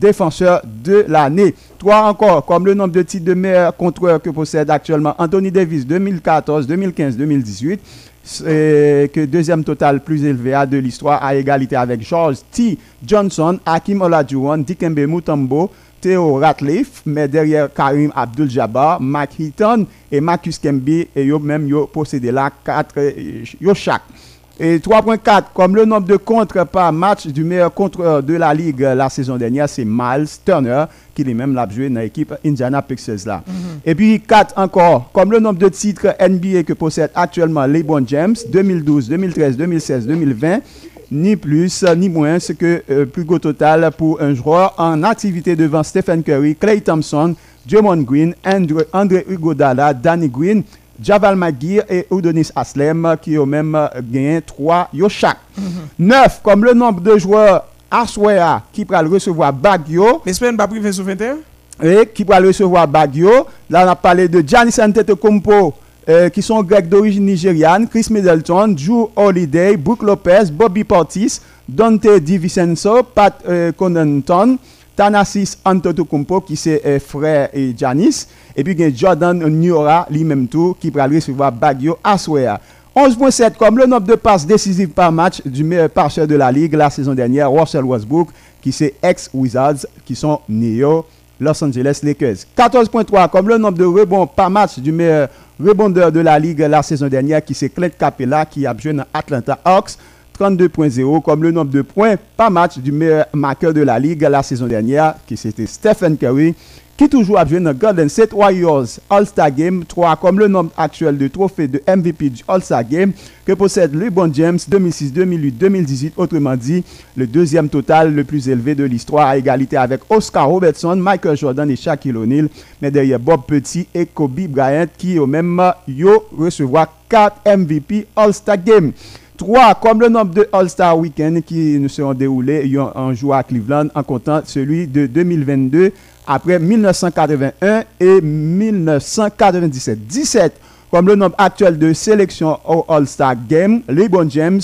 Speaker 3: défenseurs de l'année. Trois encore, comme le nombre de titres de meilleurs contreurs que possède actuellement Anthony Davis 2014, 2015, 2018. C'est que deuxième total plus élevé de l'histoire à égalité avec George T. Johnson, Hakim Olajuwon, Dikembe Mutombo, Theo Ratliff, mais derrière Karim Abdul-Jabbar, Mike Heaton et Marcus Kembe, et yo même yo possédé là 4 yo chaque. Et 3.4, comme le nombre de contres par match du meilleur contreur de la ligue la saison dernière, c'est Miles Turner, qui lui-même l'a joué dans l'équipe Indiana Pacers là. Et puis 4 encore, comme le nombre de titres NBA que possède actuellement LeBron James, 2012, 2013, 2016, 2020, ni plus ni moins que euh, plus gros total pour un joueur en activité devant Stephen Curry, Clay Thompson, Draymond Green, André, André Iguodala, Danny Green, Javal McGee et Udonis Aslem qui ont même euh, gagné 3 yo chaque. 9 comme le nombre de joueurs Aswea qui pourra recevoir Baguio
Speaker 2: Mais c'est pas privé sur 21
Speaker 3: et qui pourra recevoir Baguio. Là, on a parlé de Giannis Antetokounmpo, euh, qui sont grecs d'origine nigériane, Chris Middleton, Drew Holiday, Brook Lopez, Bobby Portis, Dante DiVincenzo, Pat euh, Connaughton, Thanasis Antetokounmpo, qui c'est euh, frère et Giannis, et puis Jordan Niora, lui-même tout, qui pourra recevoir Baguio Aswea. 11.7 comme le nombre de passes décisives par match du meilleur passeur de la ligue la saison dernière, Russell Westbrook, qui c'est ex-Wizards, qui sont Neo Los Angeles Lakers. 14.3 comme le nombre de rebonds par match du meilleur rebondeur de la ligue la saison dernière, qui c'est Clint Capella, qui a joué dans Atlanta Hawks. 32.0 comme le nombre de points par match du meilleur marqueur de la ligue la saison dernière, qui c'était Stephen Curry, qui toujours a joué dans Golden State Warriors All-Star Game 3 comme le nombre actuel de trophées de MVP du All-Star Game que possède LeBron James 2006, 2008, 2018, autrement dit le deuxième total le plus élevé de l'histoire à égalité avec Oscar Robertson, Michael Jordan et Shaquille O'Neal, mais derrière Bob Petit et Kobe Bryant qui au même yo recevoir 4 MVP All-Star Game. 3. Comme le nombre de All-Star Weekend qui nous seront déroulés en jouant à Cleveland en comptant celui de 2022 après 1981 et 1997. 17. Comme le nombre actuel de sélections au All-Star Game, LeBron James,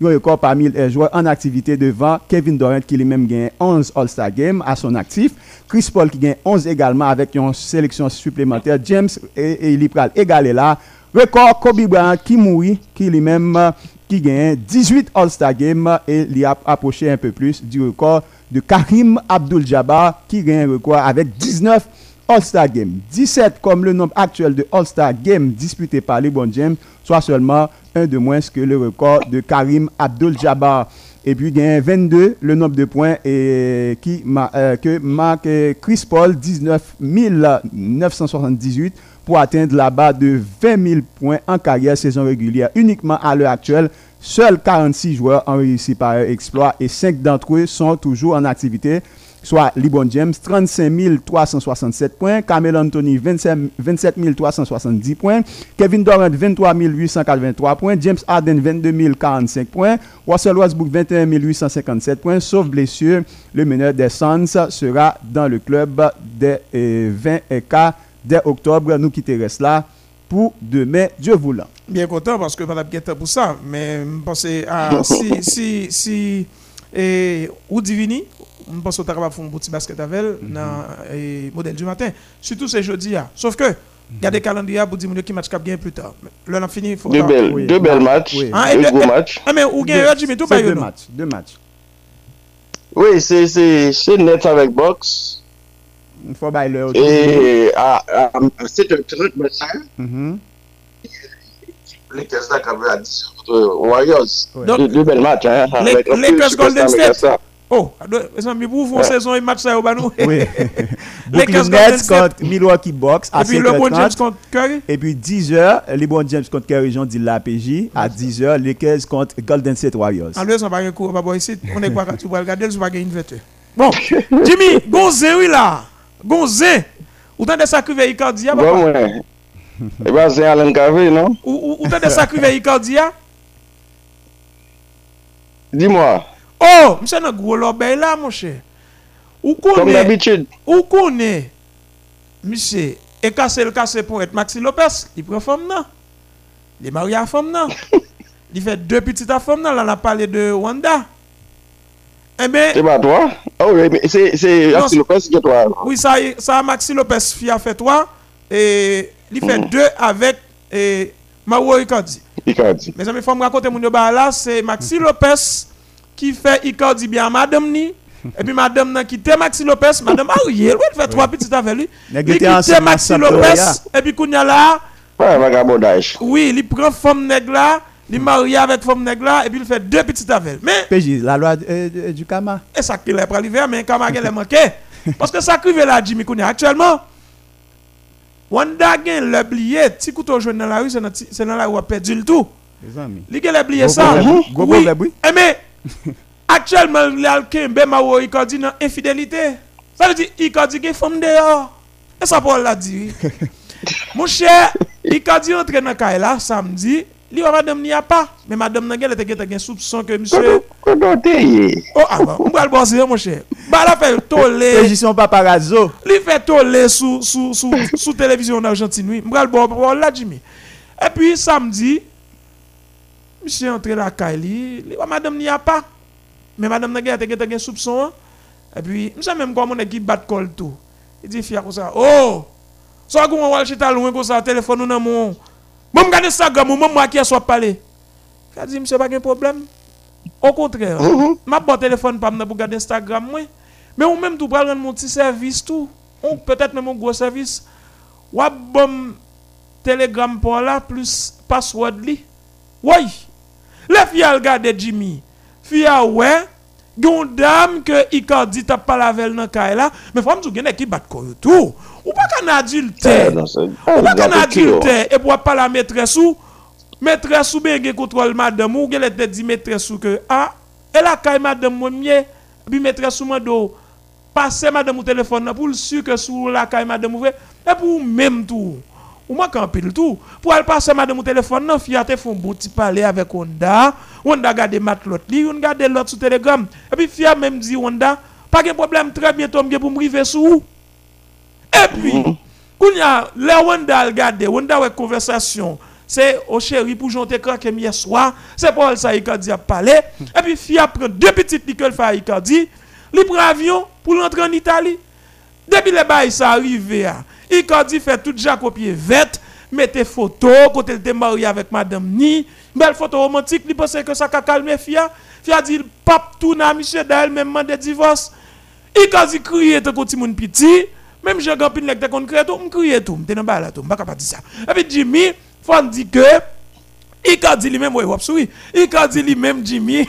Speaker 3: il record parmi les joueurs en activité devant Kevin Durant qui lui-même gagne 11 All-Star Games à son actif. Chris Paul qui gagne 11 également avec une sélection supplémentaire. James et, et Lipral égalé là. Record Kobe Bryant qui mourit, qui lui-même qui gagne 18 All-Star Games et il a approché un peu plus du record de Karim Abdul-Jabbar qui gagne un record avec 19 All-Star Games. 17 comme le nombre actuel de All-Star Games disputés par LeBron James, soit seulement un de moins que le record de Karim Abdul-Jabbar. Et puis, a 22, le nombre de points et, qui, euh, que marque Chris Paul, 19 978 pour atteindre la barre de 20 000 points en carrière saison régulière. Uniquement à l'heure actuelle, seuls 46 joueurs ont réussi par exploit et 5 d'entre eux sont toujours en activité, soit LeBron James, 35 367 points, Camel Anthony, 27, 370 points, Kevin Durant, 23 883 points, James Harden, 22 045 points, Russell Westbrook, 21 857 points, sauf blessure, le meneur des Suns sera dans le club des 20 cas dès octobre, nous quitter reste là pour demain, Dieu voulant.
Speaker 2: Bien content parce que madame Guetta pour ça, mais je pense à si si si et ou Divini, je pense que tu faire un petit basket avec elle dans le modèle du matin, surtout c'est jeudi Sauf que Gardez le calendrier pour dire qui match cap gagne plus tard. Là, on a fini.
Speaker 4: Deux belles, oui. deux belles matchs.
Speaker 2: Oui.
Speaker 4: Ah, deux gros matchs.
Speaker 2: Ah, mais où gagne Jimmy? Tout
Speaker 3: C'est deux matchs. Deux matchs.
Speaker 4: Oui, c'est net avec box.
Speaker 3: Faut l'heure.
Speaker 4: Et à, à, à 7h30 matin,
Speaker 3: Mhm.
Speaker 4: les Tesla qui avaient à 10 contre Warriors. Deux, deux belles matchs. Hein,
Speaker 2: Les-
Speaker 4: un
Speaker 2: Lakers Golden State.
Speaker 4: ça.
Speaker 2: Oh, mes amis, vous font
Speaker 4: Ouais.
Speaker 2: saison et match ça au banou.
Speaker 3: Oui.
Speaker 2: Lakers
Speaker 3: Nets contre Milwaukee Bucks à
Speaker 2: Et puis LeBron James
Speaker 3: 5h30.
Speaker 2: contre Curry.
Speaker 3: Et puis 10h, LeBron James contre Kerry Jean dit la PJ. À 10h, Lakers contre Golden State Warriors.
Speaker 2: En plus, on va pas coup, on va boire ici. On est quoi, tu vas regarder, tu vas gagner une vêtue. Bon, Jimmy, Gonzé, oui là. Gonzé. Ou t'as des sacrifices Icardia,
Speaker 4: Bon,
Speaker 2: papa?
Speaker 4: ouais. Eh ben, c'est Alain Cavé, non?
Speaker 2: Ou- Ou t'as des sacrifices Icardia?
Speaker 4: Dis-moi,
Speaker 2: Oh, monsieur, un gros lobby là, mon cher. Ou
Speaker 4: comme
Speaker 2: connaît,
Speaker 4: d'habitude.
Speaker 2: ou connaît, monsieur, et cassé le cassé pour être Maxi Lopez, il prend femme non? Il est marié à femme non? il fait deux petites à femme non? Là, on a parlé de Wanda. Eh bien,
Speaker 4: C'est pas toi? Oh oui, mais c'est Maxi Lopez qui est toi.
Speaker 2: oui, ça, ça Maxi Lopez fi a fait toi. Et il fait deux avec et Mauro Icardi.
Speaker 4: Icardi.
Speaker 2: Mes amis, il faut me raconter mon débat là, c'est Maxi Lopez qui fait Icardi bien à madame ni. Et puis madame n'a quitté Maxi Lopez, madame mariée, elle fait trois petites avec lui. Il
Speaker 3: ensemble
Speaker 2: Maxi Lopez, et puis Kounia là,
Speaker 4: Ouais, vagabondage.
Speaker 2: oui, il prend femme nègre là, il marie avec femme nègre là, et puis il fait deux petites elle. Mais,
Speaker 3: PJ, la loi euh, euh, du Kama.
Speaker 2: et ça qu'il est pour l'hiver, mais quand elle est manqué. Parce que ça crive là, Jimmy Kounia, actuellement, Wanda gen l'oublié, ti couteau jaune dans la rue, c'est dans la rue, a perdu le tout.
Speaker 3: Les amis.
Speaker 2: Li gen oublié
Speaker 3: Gros
Speaker 2: ça. Oui. Eh mais, actuellement, l'alkembe Mauro Icardi dans infidélité. Ça veut dire Icardi gen femme dehors. Et ça Paul l'a dit. Mon cher, Icardi entre dans le là samedi. Li wa madame n'y a pas. Mais madame nan gen elle te gen soupçon que monsieur.
Speaker 4: Kodo te ye.
Speaker 2: Oh, ah bon, on va le bosser, mon cher. Bah, la fait toller.
Speaker 3: PJ son paparazzo.
Speaker 2: Li fait toller sous sous sous sous télévision en Argentine oui. M'bral bon bon là Jimmy. Et puis samedi monsieur entré la caille li, li wa madame n'y a pas. Mais madame n'a gagné te gen soupçon. hein. Et puis monsieur même comme on qui bat col tout. Il dit fia comme ça? Oh! Ça go on va chita loin comme ça téléphone ou nan mon. Bon regarde Instagram ou moi qui a soit parler. Il dit monsieur pas de problème. Au contraire, m'a bon téléphone pas pour regarder Instagram moi. Mais ou même tout pral rendre mon petit service tout. Ou peut-être même un gros service. Ou bon Telegram pour là plus password li. Oui. Les filles a regardé Jimmy. Fille a ouais. Gon dame que Icardi t'a pas la velle dans kay là, mais faut me dire qui bat tout. Ou pas qu'un adultère.
Speaker 4: Non, c'est-
Speaker 2: Ou pas qu'un
Speaker 4: oh.
Speaker 2: adultère et pour pas la maîtresse ou maîtresse ou bien contrôle madame ou gen te dit maîtresse ou que ah elle a kay madame moi mieux puis maîtresse ou mando passer madame au téléphone pour le sûr que sous la kay madame ou et pour même tout. Ou moi quand pile tout. Pour aller passer madame au téléphone non te font bon petit parler avec Honda. Honda garde mat l'autre li on garde l'autre sur Telegram. Et puis a même dit Honda pas de problème très bientôt m'gé pour me river sous et puis quand y a les Honda regarde Honda ouais conversation c'est au chéri pour jonter craquer hier soir c'est Paul ça Icardi a parlé. Et puis fille a prend deux petites fait à Icardi li prend avion pour rentrer en Italie. Depuis les bails ça arrivé à Icardi fait tout déjà copier vête mettez photo quand elle était mariée avec madame Ni. Belle photo romantique il pensait que ça a calmé fia fia dit pape tout na monsieur d'elle même demandé divorce Icardi crié te petit moun petit même j'ai grand te kon crié tout me crié tout m'te dans là tout m'pas capable dire ça et puis Jimmy faut dire que Icardi lui-même, oui, wap souri. Icardi lui-même, Jimmy.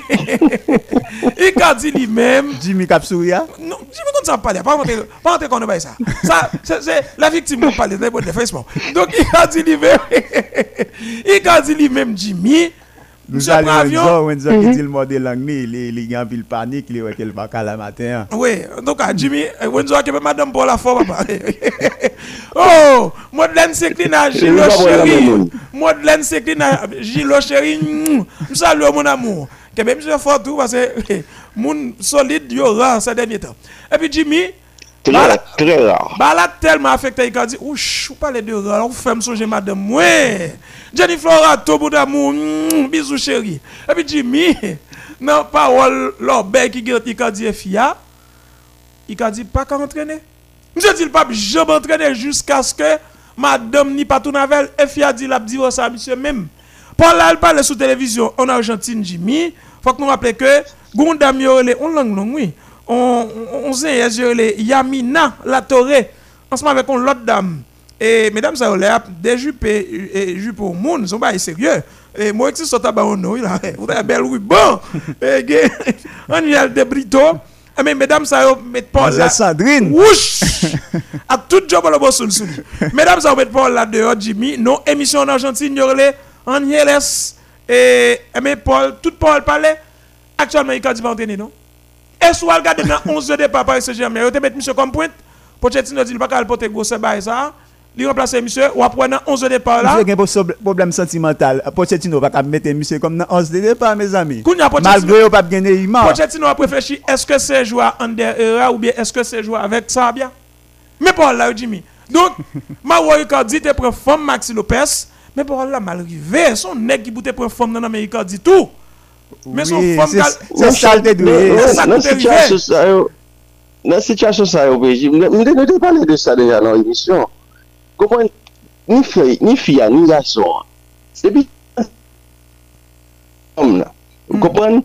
Speaker 2: Icardi lui-même,
Speaker 3: Jimmy Kapsouria.
Speaker 2: non, je me compte ça parler, pas rentrer, pas rentrer qu'on ne pas ça. Ça, c'est c'est la victime qui parle de de Facebook. Donc, il a dit lui-même, il a dit lui-même, Jimmy,
Speaker 3: Nous allons en disant, on dit qui dit le mot de langue, il il y a un pile panique, il y a qu'elle va la matin.
Speaker 2: Oui, donc à Jimmy, Wenzo a que madame pour la fois, papa. Oh, Madeleine s'incline à Gilo
Speaker 4: nous avons la
Speaker 2: chéri.
Speaker 4: monde.
Speaker 2: Madeleine s'incline à Gilo chéri. Je salue mon amour. Que même je fort tout parce que mon solide yo rare ces derniers temps. Et puis Jimmy,
Speaker 4: Très, très rare.
Speaker 2: Bah là tellement affecté il a dit ouch, vous parlez de rare, madame ouais. Jennifer Rato bout d'amour, mm, bisous chéri. Et puis Jimmy, non parole l'obé qui gère il a dit fia, il a dit pas qu'à entraîner. Monsieur dit le pape jamais entraîner jusqu'à ce que madame ni pas tout navel fia dit la dit ça monsieur même. Paul là il parle sur télévision en Argentine Jimmy, faut que nous rappeler que gondam yo le on non oui. On on sait yo le Yamina La Torre ensemble avec une l'autre dame. Et mesdames ça les des jupes et et jupes au monde, sont pas sérieux. Et moi qui sont tabac non il a avez belle ruban. Et gay, on y a des brito. Eh, Mais mesdames ça yo met Paul là.
Speaker 3: Sandrine.
Speaker 2: Wouch! à tout job sous sous. Mesdames, ça mettre Paul là dehors, Jimmy. Non, émission en Argentine, y aurait Angeles et eh, mais Paul, tout Paul parlait. Actuellement, il ne pas entraîner, non? Et soit regarder dans 11 de départ par Saint-Germain, il te mettre monsieur comme pointe? Pochettino dit, il va pas porter gros bail ça. Il remplace monsieur, ou après dans 11 de départ là.
Speaker 3: Monsieur a un problème sentimental. Pochettino va mettre monsieur comme dans 11 de départ, mes amis. Malgré qu'il pas gagné Neymar.
Speaker 2: Pochettino a réfléchi, est-ce que c'est joueur under era ou bien est-ce que c'est joueur avec Sabia? Mais Paul là, Jimmy, Donc, Mauro Icardi te prend femme Maxi Lopez, mais pour là, mal arrivé, son nèg qui te prend femme dans l'Amérique Icardi tout. Mè son
Speaker 3: fòm
Speaker 4: kal...
Speaker 2: Salte dwe.
Speaker 4: Nan sityasyon sa yo beji, mwen de euh, euh, te pale de sa deja nan emisyon. Kompwen, ni fia, ni gason. Depi, om la. Kompwen?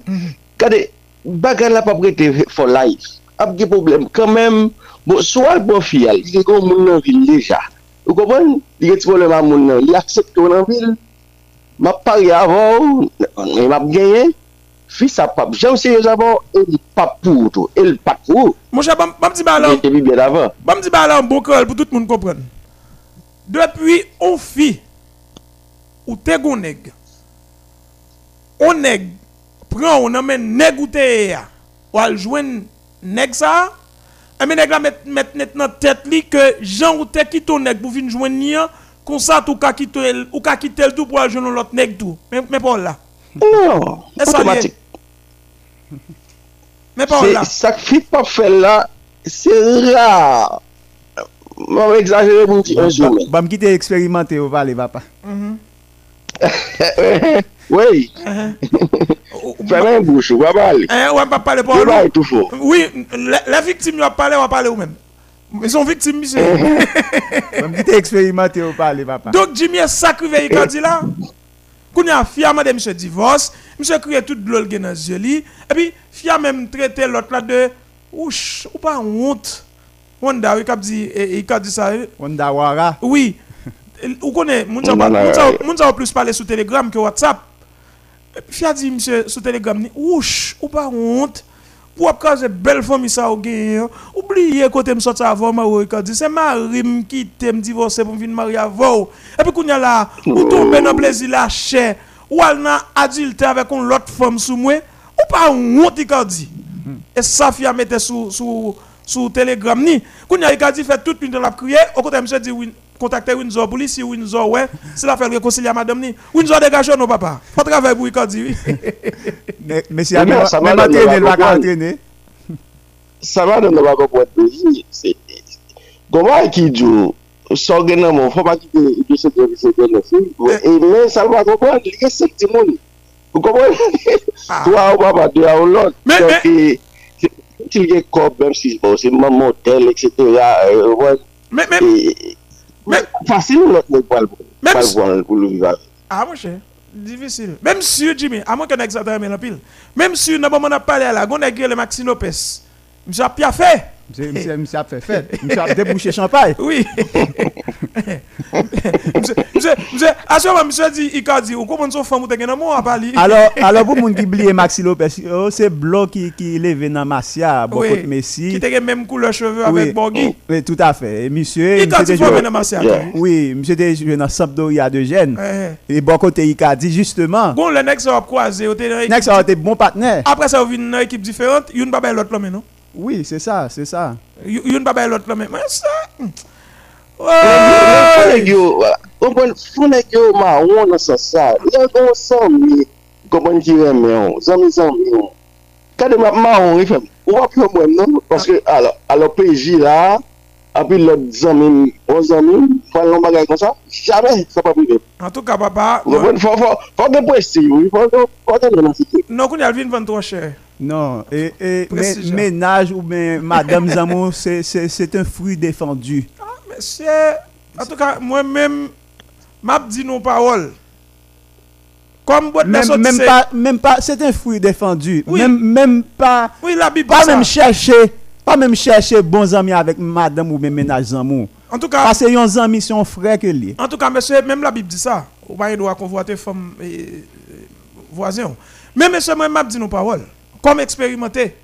Speaker 4: Kade, bagan la papre te for life. Ap ge problem. Kanmem, bon, sou al bon fia, li gen kon moun nan vil deja. Ou kompwen? Li gen ti problem an moun nan. Li aksepte moun nan vil. map pari avon, e map genye, fis ap pap jam seryos avon, el pap pou to, el pak ou.
Speaker 2: Mwen chan, bam di
Speaker 4: balan,
Speaker 2: bam di balan bokol pou tout moun kompren. Depi ou fi, ou te goun neg, ou neg, pran ou nan men neg ou te e ya, ou al jwen neg sa, a men neg la met, met net nan tet li ke jan ou te ki ton neg pou fin jwen ni an, Kon sa tou ka kitel, ou ka kitel tou pou al jounon lot nek tou. Men, men pa
Speaker 4: ou
Speaker 2: la. Non,
Speaker 4: otomatik.
Speaker 2: Men pa ou
Speaker 4: la. Sak fit pa fel la, se rar. Mwen exagere moun ti anjou men.
Speaker 3: Ba m ki te eksperimente ou vale vapa.
Speaker 4: Wey. Fèmè m bouchou,
Speaker 2: wap pale. Wap pale pou
Speaker 4: an nou.
Speaker 2: Wè
Speaker 4: tou fò.
Speaker 2: Oui, le viktim yo ap pale, wap pale ou men. Mais son victime, monsieur.
Speaker 3: Bam ki te eksperimente ou pale papa.
Speaker 2: Donc, Jimmy est sacrifié, il a dit là. Quand il a fièrement de monsieur divorce, monsieur crié tout de l'eau dans les yeux. Et puis, fier même traité l'autre là de. Ouch, ou pas honte. Wanda, il a dit, il a dit ça.
Speaker 3: Onda wara.
Speaker 2: Oui. Ou connaît, moun sa plus parler sur Telegram que WhatsApp. Fia dit monsieur sur Telegram ouch, ou pas honte. Pour kaze belle famille ça ou gen. Oubliez côté me sorti avant ma ou dit c'est Marim qui t'aime divorcer pour venir marier avant. Et puis kounya là, ou tombe dans plaisir la chair, ou al nan adulte avec une l'autre femme sous moi, ou pas honte a dit. Et ça fia mette sous sous sous Telegram ni. Kounya il a dit fait toute nuit dans la crier, au côté monsieur dit oui contacter Windsor si Windsor ouais, c'est la fait réconcilier à madame ni. Windsor dégage non papa. Pas travail pour il a dit oui.
Speaker 3: Me- Mesi
Speaker 4: Oui,
Speaker 3: a
Speaker 4: mais
Speaker 3: men
Speaker 4: ça va dans
Speaker 3: va
Speaker 4: va se- Goman ki djou, so gen nan moun, fò pa ki ide se. E men sal wak wak wak, li gen sek ti moun. Ou de lot.
Speaker 2: Mais-
Speaker 4: Ti gen kop, mèm si bon, se man motel, etc.
Speaker 2: Mais-
Speaker 4: Fasil ou lot mwen pal
Speaker 2: si-
Speaker 4: pal pou lou viva.
Speaker 2: Ah, mon cher, difficile. Même si, Jimmy, à moins qu'on ait exagéré mais en pile. Même si, nous avons parlé à la, on a écrit le Lopez. A fait.
Speaker 3: Mse mse- mse ap fe fet. Mse ap debouche champagne.
Speaker 2: Oui. monsieur, monsieur, monsieur, à ce moment, monsieur dit, il a dit, ou comment son femme ou te gen amour à parler.
Speaker 3: Alors, alors pou moun ki bliye Maxi Lopez, oh, se blon ki, ki leve nan
Speaker 2: Oui.
Speaker 3: kote Messi.
Speaker 2: Qui te gen même couleur cheveux
Speaker 3: Oui.
Speaker 2: avec Borghi.
Speaker 3: Oui, tout à fait. Et monsieur,
Speaker 2: Il a
Speaker 3: monsieur
Speaker 2: dit,
Speaker 3: te
Speaker 2: faut
Speaker 3: joué-
Speaker 2: mener ma sœur.
Speaker 4: Yeah.
Speaker 3: Oui, monsieur te joué dans Sampdoria de Gênes.
Speaker 2: Eh,
Speaker 3: Et bon côté, il a dit justement,
Speaker 2: Bon, le next a croisé, ou te dans
Speaker 3: Next a été bon partenaire.
Speaker 2: Après ça, vous venez dans une équipe différente, il y a une
Speaker 3: Oui, c'est ça, c'est ça.
Speaker 2: Yon babay lot la men,
Speaker 4: men
Speaker 2: sa.
Speaker 4: Founek yo, founek yo ma wou nan sa sa. Yon kon sanmi, kompon jire men yon, sanmi sanmi yon. Kade map ma wou, ifem, wap yon mwen nan, paske alo peji la, api lot zanmi, wou zanmi, fwa yon bagay kon sa, jame sa pa prive.
Speaker 2: An tou ka
Speaker 4: baba. Fwa gen presti yon, fwa gen nan siti.
Speaker 2: Non kon yalvin vantou chè.
Speaker 3: Non, et, et ménage ou bien Madame Zamou, c'est- un fruit défendu.
Speaker 2: Monsieur, en tout cas, moi-même, m'a dit nos paroles. Comme votre
Speaker 3: Même, même pas, même pas, c'est un fruit défendu.
Speaker 2: Oui.
Speaker 3: Même, même pas,
Speaker 2: Oui, la Bible
Speaker 3: pas
Speaker 2: dit ça.
Speaker 3: même chercher, pas même chercher bons amis avec Madame ou bien ménage Zamou.
Speaker 2: En tout cas,
Speaker 3: Parce que yon amis son frère que lui.
Speaker 2: en tout cas, monsieur, même la Bible dit ça. Ou pas, il doit convoiter femme voisin. Mais monsieur, moi, m'a dit nos paroles. Comme expérimenté.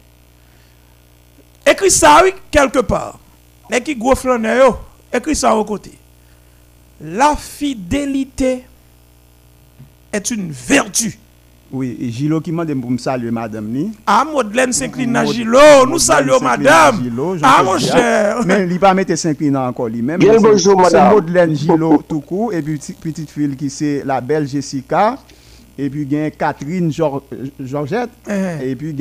Speaker 2: Écris ça, oui, quelque part. Mais qui gros flaneur, yo, écris ça au côté. La fidélité est une vertu.
Speaker 3: Oui, et Gilo qui m'a dit pour me saluer Madame ni?
Speaker 2: Ah, Madeleine s'incline à Gilo. Nous
Speaker 3: Madeleine
Speaker 2: saluons madame.
Speaker 3: Gilo, je
Speaker 2: Ah, mon
Speaker 3: dis,
Speaker 2: cher.
Speaker 3: Mais il pas mettre s'incline encore lui-même.
Speaker 4: Bien bonjour, madame.
Speaker 3: C'est Madeleine Gilo tout court et puis petite fille qui c'est la belle Jessica. Et puis gen Catherine Geor- Georgette,
Speaker 2: Eh.
Speaker 3: et puis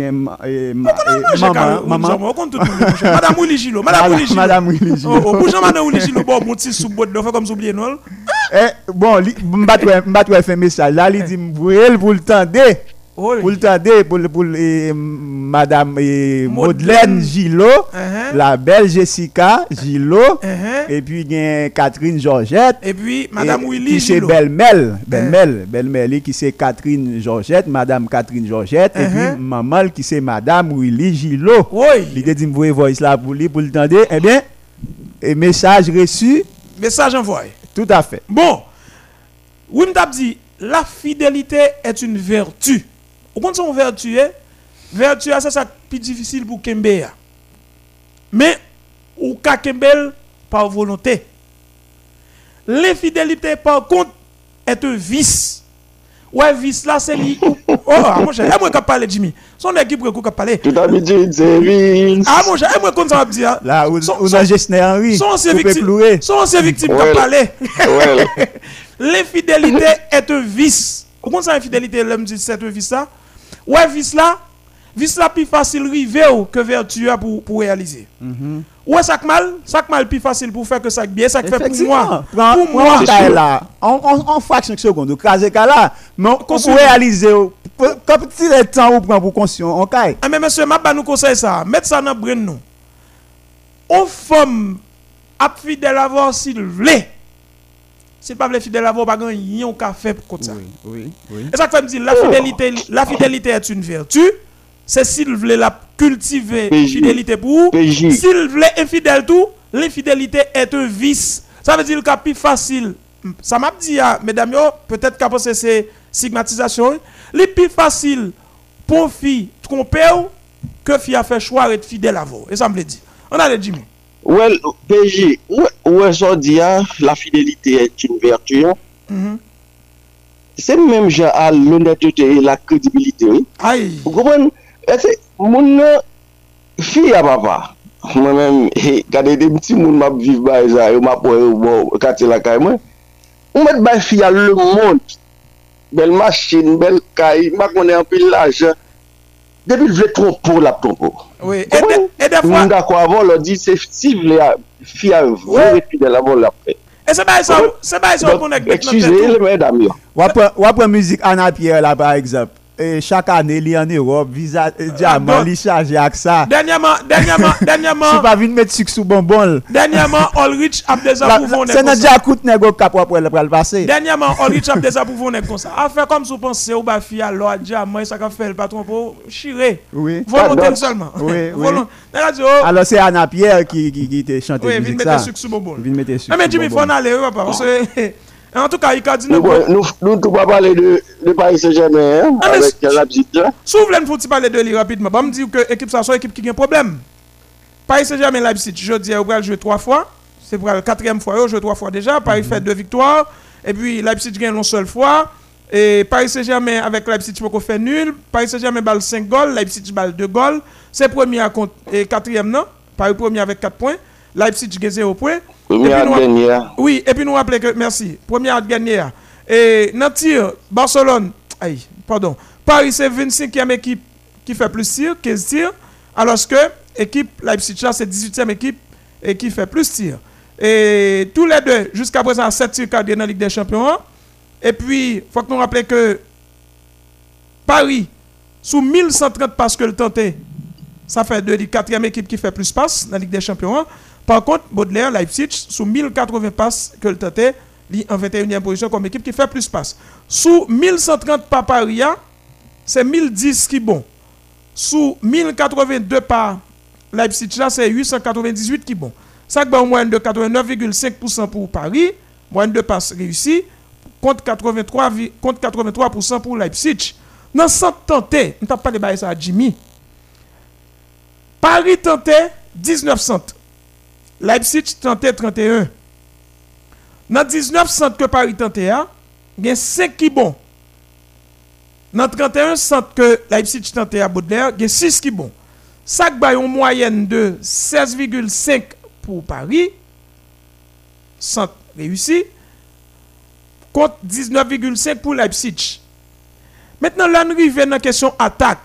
Speaker 2: j'ai
Speaker 3: maman, maman.
Speaker 2: Madame Willy Gilo, Madame Willy Gilo.
Speaker 3: Madame Willy Gilo.
Speaker 2: Oh, oh, Madame Willy Gilo, bon, mon petit sous botte, fait comme s'oublier, non?
Speaker 3: Eh, bon, ouais, m'bat ouais fait message. Là, il dit m'voyez pour le tendre, Pour le tendre pour pour eh, madame eh,
Speaker 2: Madeleine.
Speaker 3: Gilo,
Speaker 2: Uh-huh.
Speaker 3: la belle Jessica Gilo,
Speaker 2: Uh-huh.
Speaker 3: et puis gen Catherine Georgette.
Speaker 2: Et puis, Madame
Speaker 3: Et
Speaker 2: Willy
Speaker 3: qui c'est
Speaker 2: Gilo.
Speaker 3: Belle-Mel, Belle-Mel, Belle-Mel qui c'est Catherine Georgette, Madame Catherine Georgette, et
Speaker 2: Uh-huh.
Speaker 3: puis maman qui c'est Madame Willy Gilo.
Speaker 2: Oui,
Speaker 3: L'idée dit voice là pour lui pour le tendre, eh bien, et message reçu,
Speaker 2: message envoyé.
Speaker 3: tout à fait.
Speaker 2: Bon, t'a dit, la fidélité est une vertu. Au compte son vertu, eh? vertu, ah, ça c'est plus difficile pour Kembe. Mais, ou ka Kembel par volonté. L'infidélité, par contre, est un vice. Ouais, vice là, c'est lui. Oh, ah, mon cher, moi qui parle, Jimmy. Son équipe qui parle.
Speaker 4: Tout habitude, c'est Vince.
Speaker 2: Ah, mon cher, moi ça va dire.
Speaker 3: Là, où,
Speaker 2: Son-
Speaker 3: où
Speaker 2: son-
Speaker 3: dans Gessner Henry,
Speaker 2: Son ancien victime, son ancien victime qui a.
Speaker 4: Ouais.
Speaker 2: L'infidélité est un vice. Comment ça, l'infidélité, l'homme dit c'est un vice là Ouais, vice là, vice là, plus facile river ou que vertu a pour, pour réaliser. Ouais, ça que mal, ça que mal plus facile pour faire que ça que bien, ça que fait pour moi. Pour moi.
Speaker 3: là, en, en, fraction de seconde, ça là, mais on- on réaliser, comme petit le temps ou prend pour conscient, on caille.
Speaker 2: Ah, mais monsieur, ma nous conseille ça. Mettre ça dans brain nous. On femme a fidèle avoir s'il voulait. S'il pas voulait fidèle pas grand yon ka fait pour ça.
Speaker 3: oui, oui.
Speaker 2: Et ça que fait me dire, la fidélité, la fidélité est une vertu. C'est s'il voulait la cultiver,
Speaker 4: PJ.
Speaker 2: fidélité pour.
Speaker 4: PJ.
Speaker 2: S'il voulait infidèle tout, l'infidélité est un vice. Ça veut dire que plus facile. Ça m'a dit, ah, mesdames, peut-être penser c'est stigmatisation. Le plus facile pour fille tromper que fille a fait choix d'être fidèle à vous. Et ça me le dit. On a le Jimmy.
Speaker 4: Well, PJ, ouè so diya, la fidelite et une vertu. Mm
Speaker 2: -hmm.
Speaker 4: Se mèm jè al l'honnêteté et la crédibilité.
Speaker 2: Aïe!
Speaker 4: Ou kompren, moun fi a papa. Mwen mèm, gade de mti moun map viv ba e zay, ou map wè ou bo kate la kay mwen. Ou mèt bay fi a lè moun. Bel machin, bel kay, mèk mwen e anpil l'ajan. Depi vle trompo la trompo.
Speaker 2: Oui, e defwa... Mwen
Speaker 4: da kwa avon lò di se si vle fi avon epi de la avon la
Speaker 2: pre. E se bay son konek dek nan tetou.
Speaker 4: Eksuse, elme dam yo.
Speaker 3: Wapre müzik Anna Pierre la par ekzap. Et chaque année, il y en Europe, visa, euh, diamant,
Speaker 2: bon.
Speaker 3: il charge avec ça.
Speaker 2: Dernièrement, dernièrement, dernièrement,
Speaker 3: pas venir mettre sucre sous bonbon.
Speaker 2: dernièrement, Ulrich a approuvons
Speaker 3: C'est notre déjà coûte négo cap après le passer.
Speaker 2: Dernièrement, Ulrich a des approuvons comme ça. A fait comme si vous pensez au bas fille alors diamant ça qu'a fait le patron pour chirer.
Speaker 3: Oui.
Speaker 2: Volontaire seulement.
Speaker 3: Oui, oui. Alors c'est Anna Pierre qui qui qui te chante
Speaker 2: oui,
Speaker 3: musique
Speaker 2: mettre sucre sous bonbon.
Speaker 3: Vin mettre sucre.
Speaker 2: Ah, mais Jimmy,
Speaker 3: bonbon.
Speaker 2: faut aller, papa. Parce que, en tout cas, il a dit,
Speaker 4: Nous, nous, nous, pas parler de, de Paris Saint-Germain, hein,
Speaker 2: Ah,
Speaker 4: avec la petite.
Speaker 2: Si vous voulez nous parler de lui rapidement, bah, me dire que l'équipe ça, c'est une équipe qui a un problème. Paris Saint-Germain Leipzig, je dis, on va jouer trois fois. C'est pour la quatrième fois, on joue trois fois déjà. Paris fait deux victoires. Et puis Leipzig gagne une seule fois. Et Paris Saint-Germain avec Leipzig, tu peux faire nul. Paris Saint-Germain balle 5 goals, Leipzig balle 2 goals. C'est premier à compte et quatrième, non? Paris premier avec 4 points. Leipzig gagne 0 points.
Speaker 4: Première dernière.
Speaker 2: oui, et puis nous rappeler que, merci, première dernière. Et dans le tir, Barcelone, aïe, pardon, Paris c'est 25e équipe qui fait plus tir, 15 tirs, alors que équipe Leipzig c'est 18e équipe et qui fait plus tir. Et tous les deux, jusqu'à présent, 7 tirs cadrés dans la Ligue des Champions. Et puis, il faut que nous rappelions que Paris, sous 1130 passes que le tenté, ça fait de la quatrième équipe qui fait plus passes dans la Ligue des Champions. Par contre, Baudelaire, Leipzig, sous 1080 passes que le tenté, li en 21e position comme équipe qui fait plus passes. Sous 1130 par Paris, hein, c'est 1010 qui bon. Sous 1082 par Leipzig, là, c'est 898 qui bon. Ça en moyenne de 89,5% pour Paris, moyenne de passes réussie, contre 83, vi- contre 83% pour Leipzig. Dans 100 tentés, on t'a pas de ça à Jimmy. Paris tentait 19 centres. Leipzig tentait 31. Dans 19 centres que Paris tentait, hein, a 5 qui bon. Dans 31 centres que Leipzig tentait à Baudelaire, a 6 qui bon. Que une moyenne de 16,5 pour Paris. Centre réussi. Contre 19,5 pour Leipzig. Maintenant, là, nous arrivons dans la question attaque.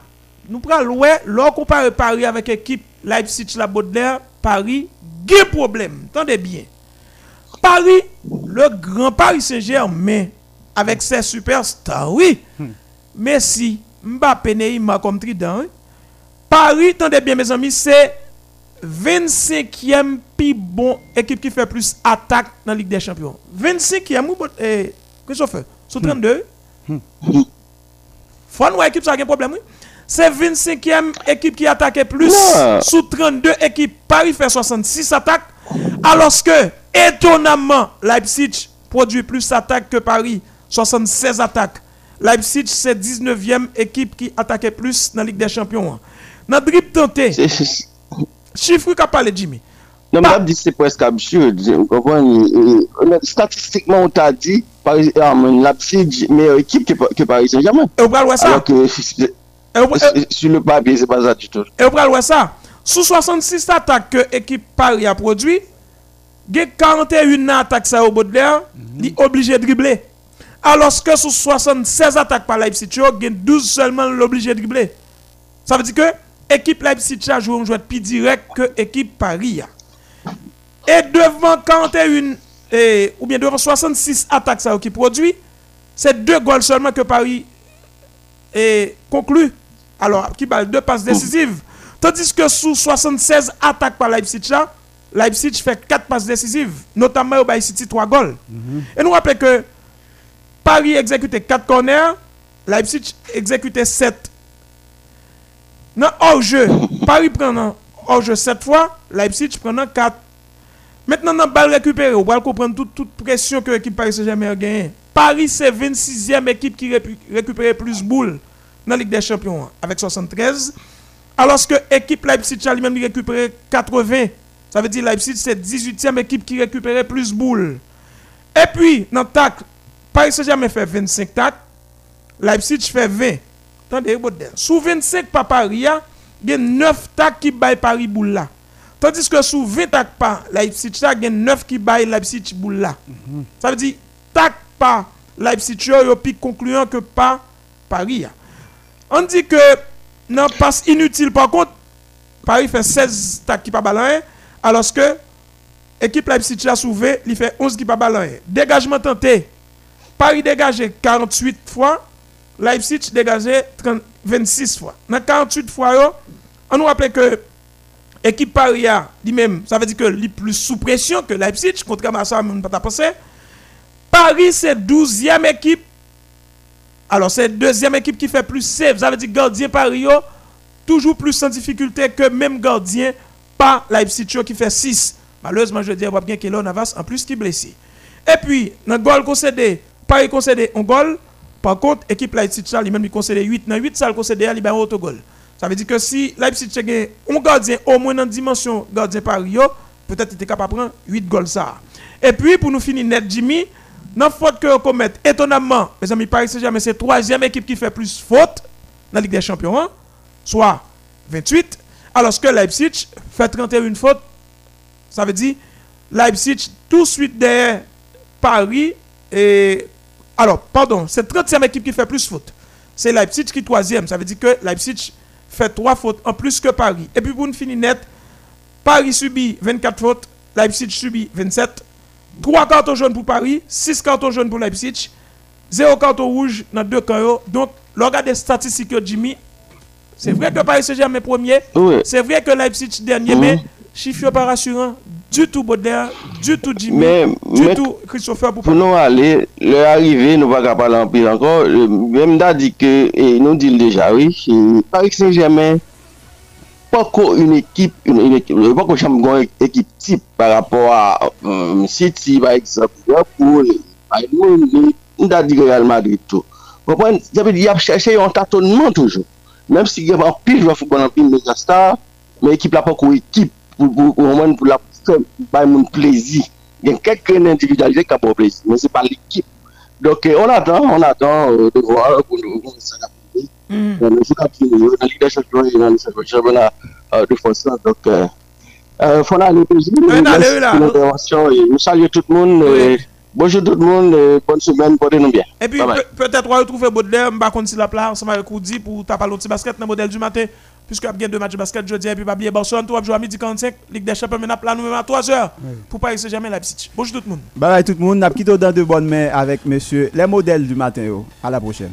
Speaker 2: Nous prenons ouais, lors comparer Paris avec l'équipe Leipzig, la Baudelaire, Paris, problème. Attendez bien. Paris, le grand Paris Saint-Germain, avec ses superstars, oui. Messi, Mbappé, Neymar comme trident. hein. Paris, attendez bien mes amis, c'est 25e plus bon équipe qui fait plus attaque dans la Ligue des Champions. 25e, ou eh, Christophe, sous 32. Faut nous équipe ça a un problème, oui. C'est 25e équipe qui attaque plus sous 32 équipes. Paris fait 66 attaques. Alors que, étonnamment, Leipzig produit plus d'attaques que Paris. 76 attaques. Leipzig, c'est 19e équipe qui attaquait plus dans la Ligue des Champions. Dans dribble tenté, chiffre qu'a parlé Jimmy.
Speaker 4: Non, mais dis c'est presque absurde. Vous comprenez? Statistiquement, on t'a dit, Paris, ah, Leipzig, meilleure équipe que, Paris Saint-Germain. Alors que sur le papier, c'est pas ça du tout.
Speaker 2: Et vous prenez ça? Sous 66 attaques que l'équipe Paris a produit, il y a 41 attaques ça au Baudelaire, il est obligé de dribbler. Alors que sous 76 attaques par Leipzig, il y a 12 seulement l'obligé de dribbler. Ça veut dire que l'équipe Leipzig a joué un jeu plus direct que l'équipe Paris. Et devant 41, eh, ou bien devant 66 attaques ça qui produit, c'est deux goals seulement que Paris et conclu. Alors, qui balle deux passes décisives. Tandis que sous 76 attaques par Leipzig, là, Leipzig fait 4 passes décisives, notamment au Bay City 3 goals. Et nous rappelons que Paris exécutait 4 corners, Leipzig exécutait 7. Dans hors-jeu, Paris prend hors-jeu 7 fois, Leipzig prend 4. Maintenant, dans balle récupérée, on va comprendre toute, toute pression que l'équipe Paris Saint-Germain a gagnée. Paris, c'est 26e équipe qui récupère plus boules dans la Ligue des Champions, avec 73. Alors que l'équipe Leipzig a lui-même récupéré 80. Ça veut dire Leipzig, c'est 18e équipe qui récupérait plus boules. Et puis, dans le tacle, Paris Saint-Germain fait 25 tacles, Leipzig fait 20. Attendez. Sous 25 par Paris, il y a 9 tacles qui baillent Paris boule là. Tandis que sous 20 tacles par Leipzig, il y a 9 qui baillent Leipzig boule là. Ça veut dire, tac par Leipzig, il y a plus concluant que par Paris. On dit que dans passe inutile, par contre, Paris fait 16 tacles qui pas alors que équipe Leipzig a souvé, il fait 11 qui pas ballon. Dégagement tenté, Paris dégagé 48 fois, Leipzig dégagé 30 26 fois. Dans 48 fois, on nous rappelle que équipe Paris a lui-même, ça veut dire que est plus sous pression que Leipzig, contrairement à ça, on ne pas penser. Paris, c'est 12e équipe. Alors, c'est deuxième équipe qui fait plus save. Ça veut dire gardien Paris, yo, toujours plus en difficulté que même gardien par Leipzig qui fait 6. Malheureusement, je dis, va bien qu'il Navas en plus qui est blessé. Et puis, dans le goal concédé, Paris concédé un goal. Par contre, équipe Leipzig, lui-même, il concédé 8. Dans 8, ça, il concédé, a un autogol. Ça veut dire que si Leipzig a un gardien au moins dans la dimension gardien Paris, yo, peut-être il était capable de prendre 8 goals. Et puis, pour nous finir net, Jimmy, dans la faute que commet, étonnamment, mes amis, Paris Saint-Germain, c'est la troisième équipe qui fait plus faute dans la Ligue des Champions, hein, soit 28, alors que Leipzig fait 31 fautes. Ça veut dire Leipzig tout de suite derrière Paris et alors pardon, c'est 30e équipe qui fait plus fautes. C'est Leipzig qui est troisième. Ça veut dire que Leipzig fait 3 fautes en plus que Paris. Et puis pour une finir net, Paris subit 24 fautes, Leipzig subit 27. 3 cartons jaunes pour Paris, 6 cartons jaunes pour Leipzig, 0 carton rouge dans deux camps. Donc, le regard des statistiques que Jimmy, c'est vrai que Paris Saint-Germain premier,
Speaker 4: Oui.
Speaker 2: c'est vrai que Leipzig dernier, mais chiffre pas rassurant. Du tout Baudelaire, du tout Jimmy,
Speaker 4: Mais-
Speaker 2: du
Speaker 4: mais-
Speaker 2: tout Christopher pour
Speaker 4: Pour nous aller, leur arrivée, nous ne pas parler en pire encore. Euh, Même d'a dit que, et nous dit déjà, oui, Paris Saint-Germain, pas qu'une équipe, une, une équipe, pas qu'on équipe type par rapport à um, City, par exemple, Liverpool, Bayern, on da dit Real Madrid tout. Comprenez, il y a cherché un tâtonnement toujours. Même si il y a un pire joueur football en pile mégastar, mais équipe là pas qu'on équipe pour pour au moins pour la faire mon plaisir. Il y a quelques individualités qui ont plaisir, mais c'est pas l'équipe. Donc on attend, on attend de voir pour nous ça Le a fini, dans la Ligue des Champions et dans le championnat euh, de France. là. Donc, euh, euh, faut aller plaisir.
Speaker 2: Oui,
Speaker 4: Nous
Speaker 2: allez,
Speaker 4: laisse
Speaker 2: là.
Speaker 4: l'intervention et nous saluons tout le monde.
Speaker 2: Oui.
Speaker 4: euh, Bonjour tout le monde, et bonne semaine, portez-nous bien.
Speaker 2: Et puis, peut-être, on va retrouver Baudelaire, sais pas si la place, ensemble avec Oudi, pour taper l'autre basket dans le modèle du matin. Puisque y a deux matchs de basket jeudi, et puis pas oublier Barcelone, vas jouer à midi 45, Ligue des Champions, maintenant, là, nous même à 3h. Pour Paris Saint-Germain, Leipzig. Bonjour tout le monde.
Speaker 3: Bye bye tout le monde. N'a quitté dans de bonnes mains avec monsieur les modèles du matin. yo. À la prochaine.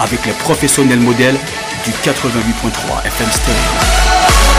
Speaker 1: avec les professionnels modèles du 88.3 FM Stereo.